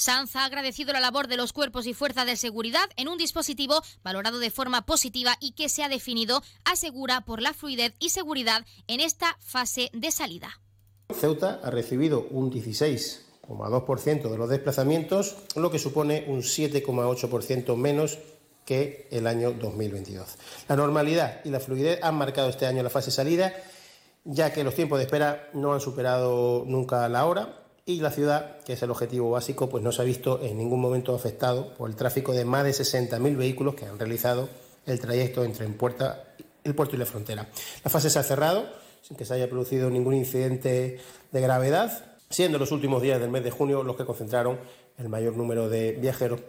Sanz ha agradecido la labor de los cuerpos y fuerzas de seguridad en un dispositivo valorado de forma positiva y que se ha definido asegura por la fluidez y seguridad en esta fase de salida. Ceuta ha recibido un 16,2% de los desplazamientos, lo que supone un 7,8% menos que el año 2022. La normalidad y la fluidez han marcado este año la fase salida, ya que los tiempos de espera no han superado nunca la hora y la ciudad, que es el objetivo básico, pues no se ha visto en ningún momento afectado por el tráfico de más de 60.000 vehículos que han realizado el trayecto entre el puerto y la frontera. La fase se ha cerrado sin que se haya producido ningún incidente de gravedad, siendo los últimos días del mes de junio los que concentraron el mayor número de viajeros.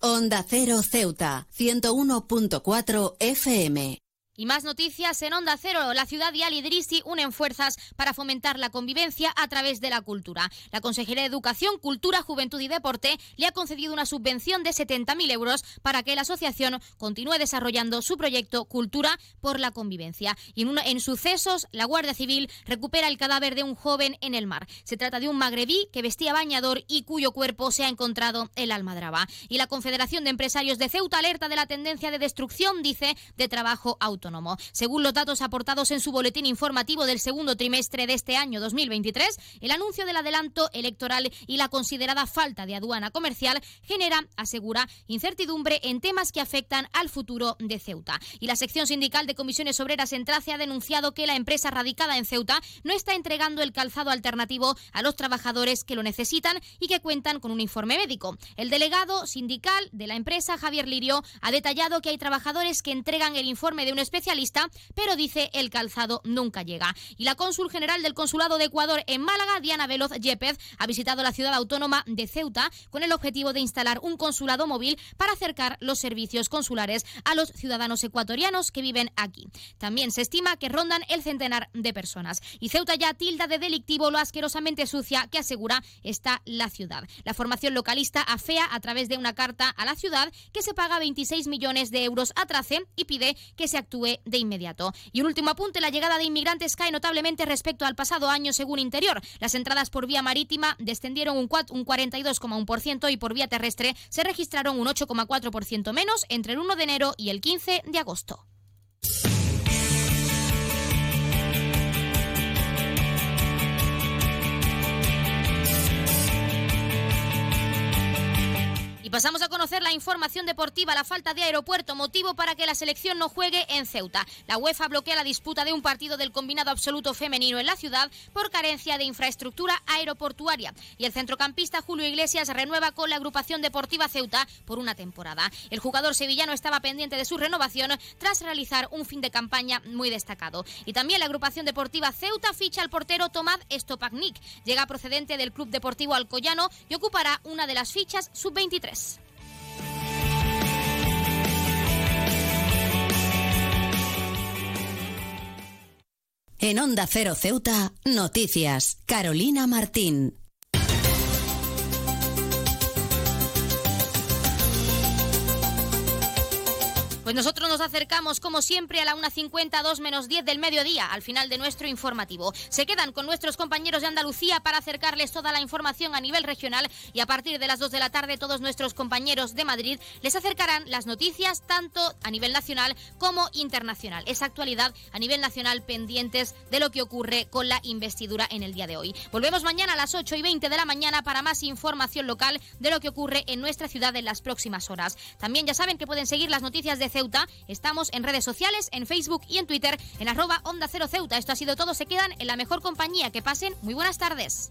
Onda Cero Ceuta, 101.4 FM. Y más noticias en Onda Cero. La ciudad y Alidrisi unen fuerzas para fomentar la convivencia a través de la cultura. La Consejería de Educación, Cultura, Juventud y Deporte le ha concedido una subvención de 70.000 euros para que la asociación continúe desarrollando su proyecto Cultura por la Convivencia. Y en, en sucesos, la Guardia Civil recupera el cadáver de un joven en el mar. Se trata de un magrebí que vestía bañador y cuyo cuerpo se ha encontrado en la Almadraba. Y la Confederación de Empresarios de Ceuta alerta de la tendencia de destrucción, dice, de trabajo autónomo. Según los datos aportados en su boletín informativo del segundo trimestre de este año 2023, el anuncio del adelanto electoral y la considerada falta de aduana comercial genera, asegura, incertidumbre en temas que afectan al futuro de Ceuta. Y la sección sindical de comisiones obreras en Trace ha denunciado que la empresa radicada en Ceuta no está entregando el calzado alternativo a los trabajadores que lo necesitan y que cuentan con un informe médico. El delegado sindical de la empresa, Javier Lirio, ha detallado que hay trabajadores que entregan el informe de un especialista, pero dice el calzado nunca llega. Y la cónsul general del Consulado de Ecuador en Málaga, Diana Veloz Yepez, ha visitado la ciudad autónoma de Ceuta con el objetivo de instalar un consulado móvil para acercar los servicios consulares a los ciudadanos ecuatorianos que viven aquí. También se estima que rondan el centenar de personas. Y Ceuta ya tilda de delictivo lo asquerosamente sucia que asegura está la ciudad. La formación localista afea a través de una carta a la ciudad que se paga 26 millones de euros a Trace y pide que se actúe de inmediato. Y un último apunte, la llegada de inmigrantes cae notablemente respecto al pasado año según Interior. Las entradas por vía marítima descendieron un 42,1% y por vía terrestre se registraron un 8,4% menos entre el 1 de enero y el 15 de agosto. Pasamos a conocer la información deportiva, la falta de aeropuerto, motivo para que la selección no juegue en Ceuta. La UEFA bloquea la disputa de un partido del combinado absoluto femenino en la ciudad por carencia de infraestructura aeroportuaria. Y el centrocampista Julio Iglesias renueva con la agrupación deportiva Ceuta por una temporada. El jugador sevillano estaba pendiente de su renovación tras realizar un fin de campaña muy destacado. Y también la agrupación deportiva Ceuta ficha al portero Tomás Stopaknik. Llega procedente del Club Deportivo Alcoyano y ocupará una de las fichas sub-23. En Onda Cero Ceuta, noticias. Carolina Martín. Pues nosotros nos acercamos, como siempre, a la 1.50, 2 menos 10 del mediodía, al final de nuestro informativo. Se quedan con nuestros compañeros de Andalucía para acercarles toda la información a nivel regional y a partir de las 2 de la tarde todos nuestros compañeros de Madrid les acercarán las noticias tanto a nivel nacional como internacional. Esa actualidad a nivel nacional pendientes de lo que ocurre con la investidura en el día de hoy. Volvemos mañana a las 8 y 20 de la mañana para más información local de lo que ocurre en nuestra ciudad en las próximas horas. También ya saben que pueden seguir las noticias de Estamos en redes sociales, en Facebook y en Twitter, en arroba Onda Cero Ceuta. Esto ha sido todo. Se quedan en la mejor compañía. Que pasen muy buenas tardes.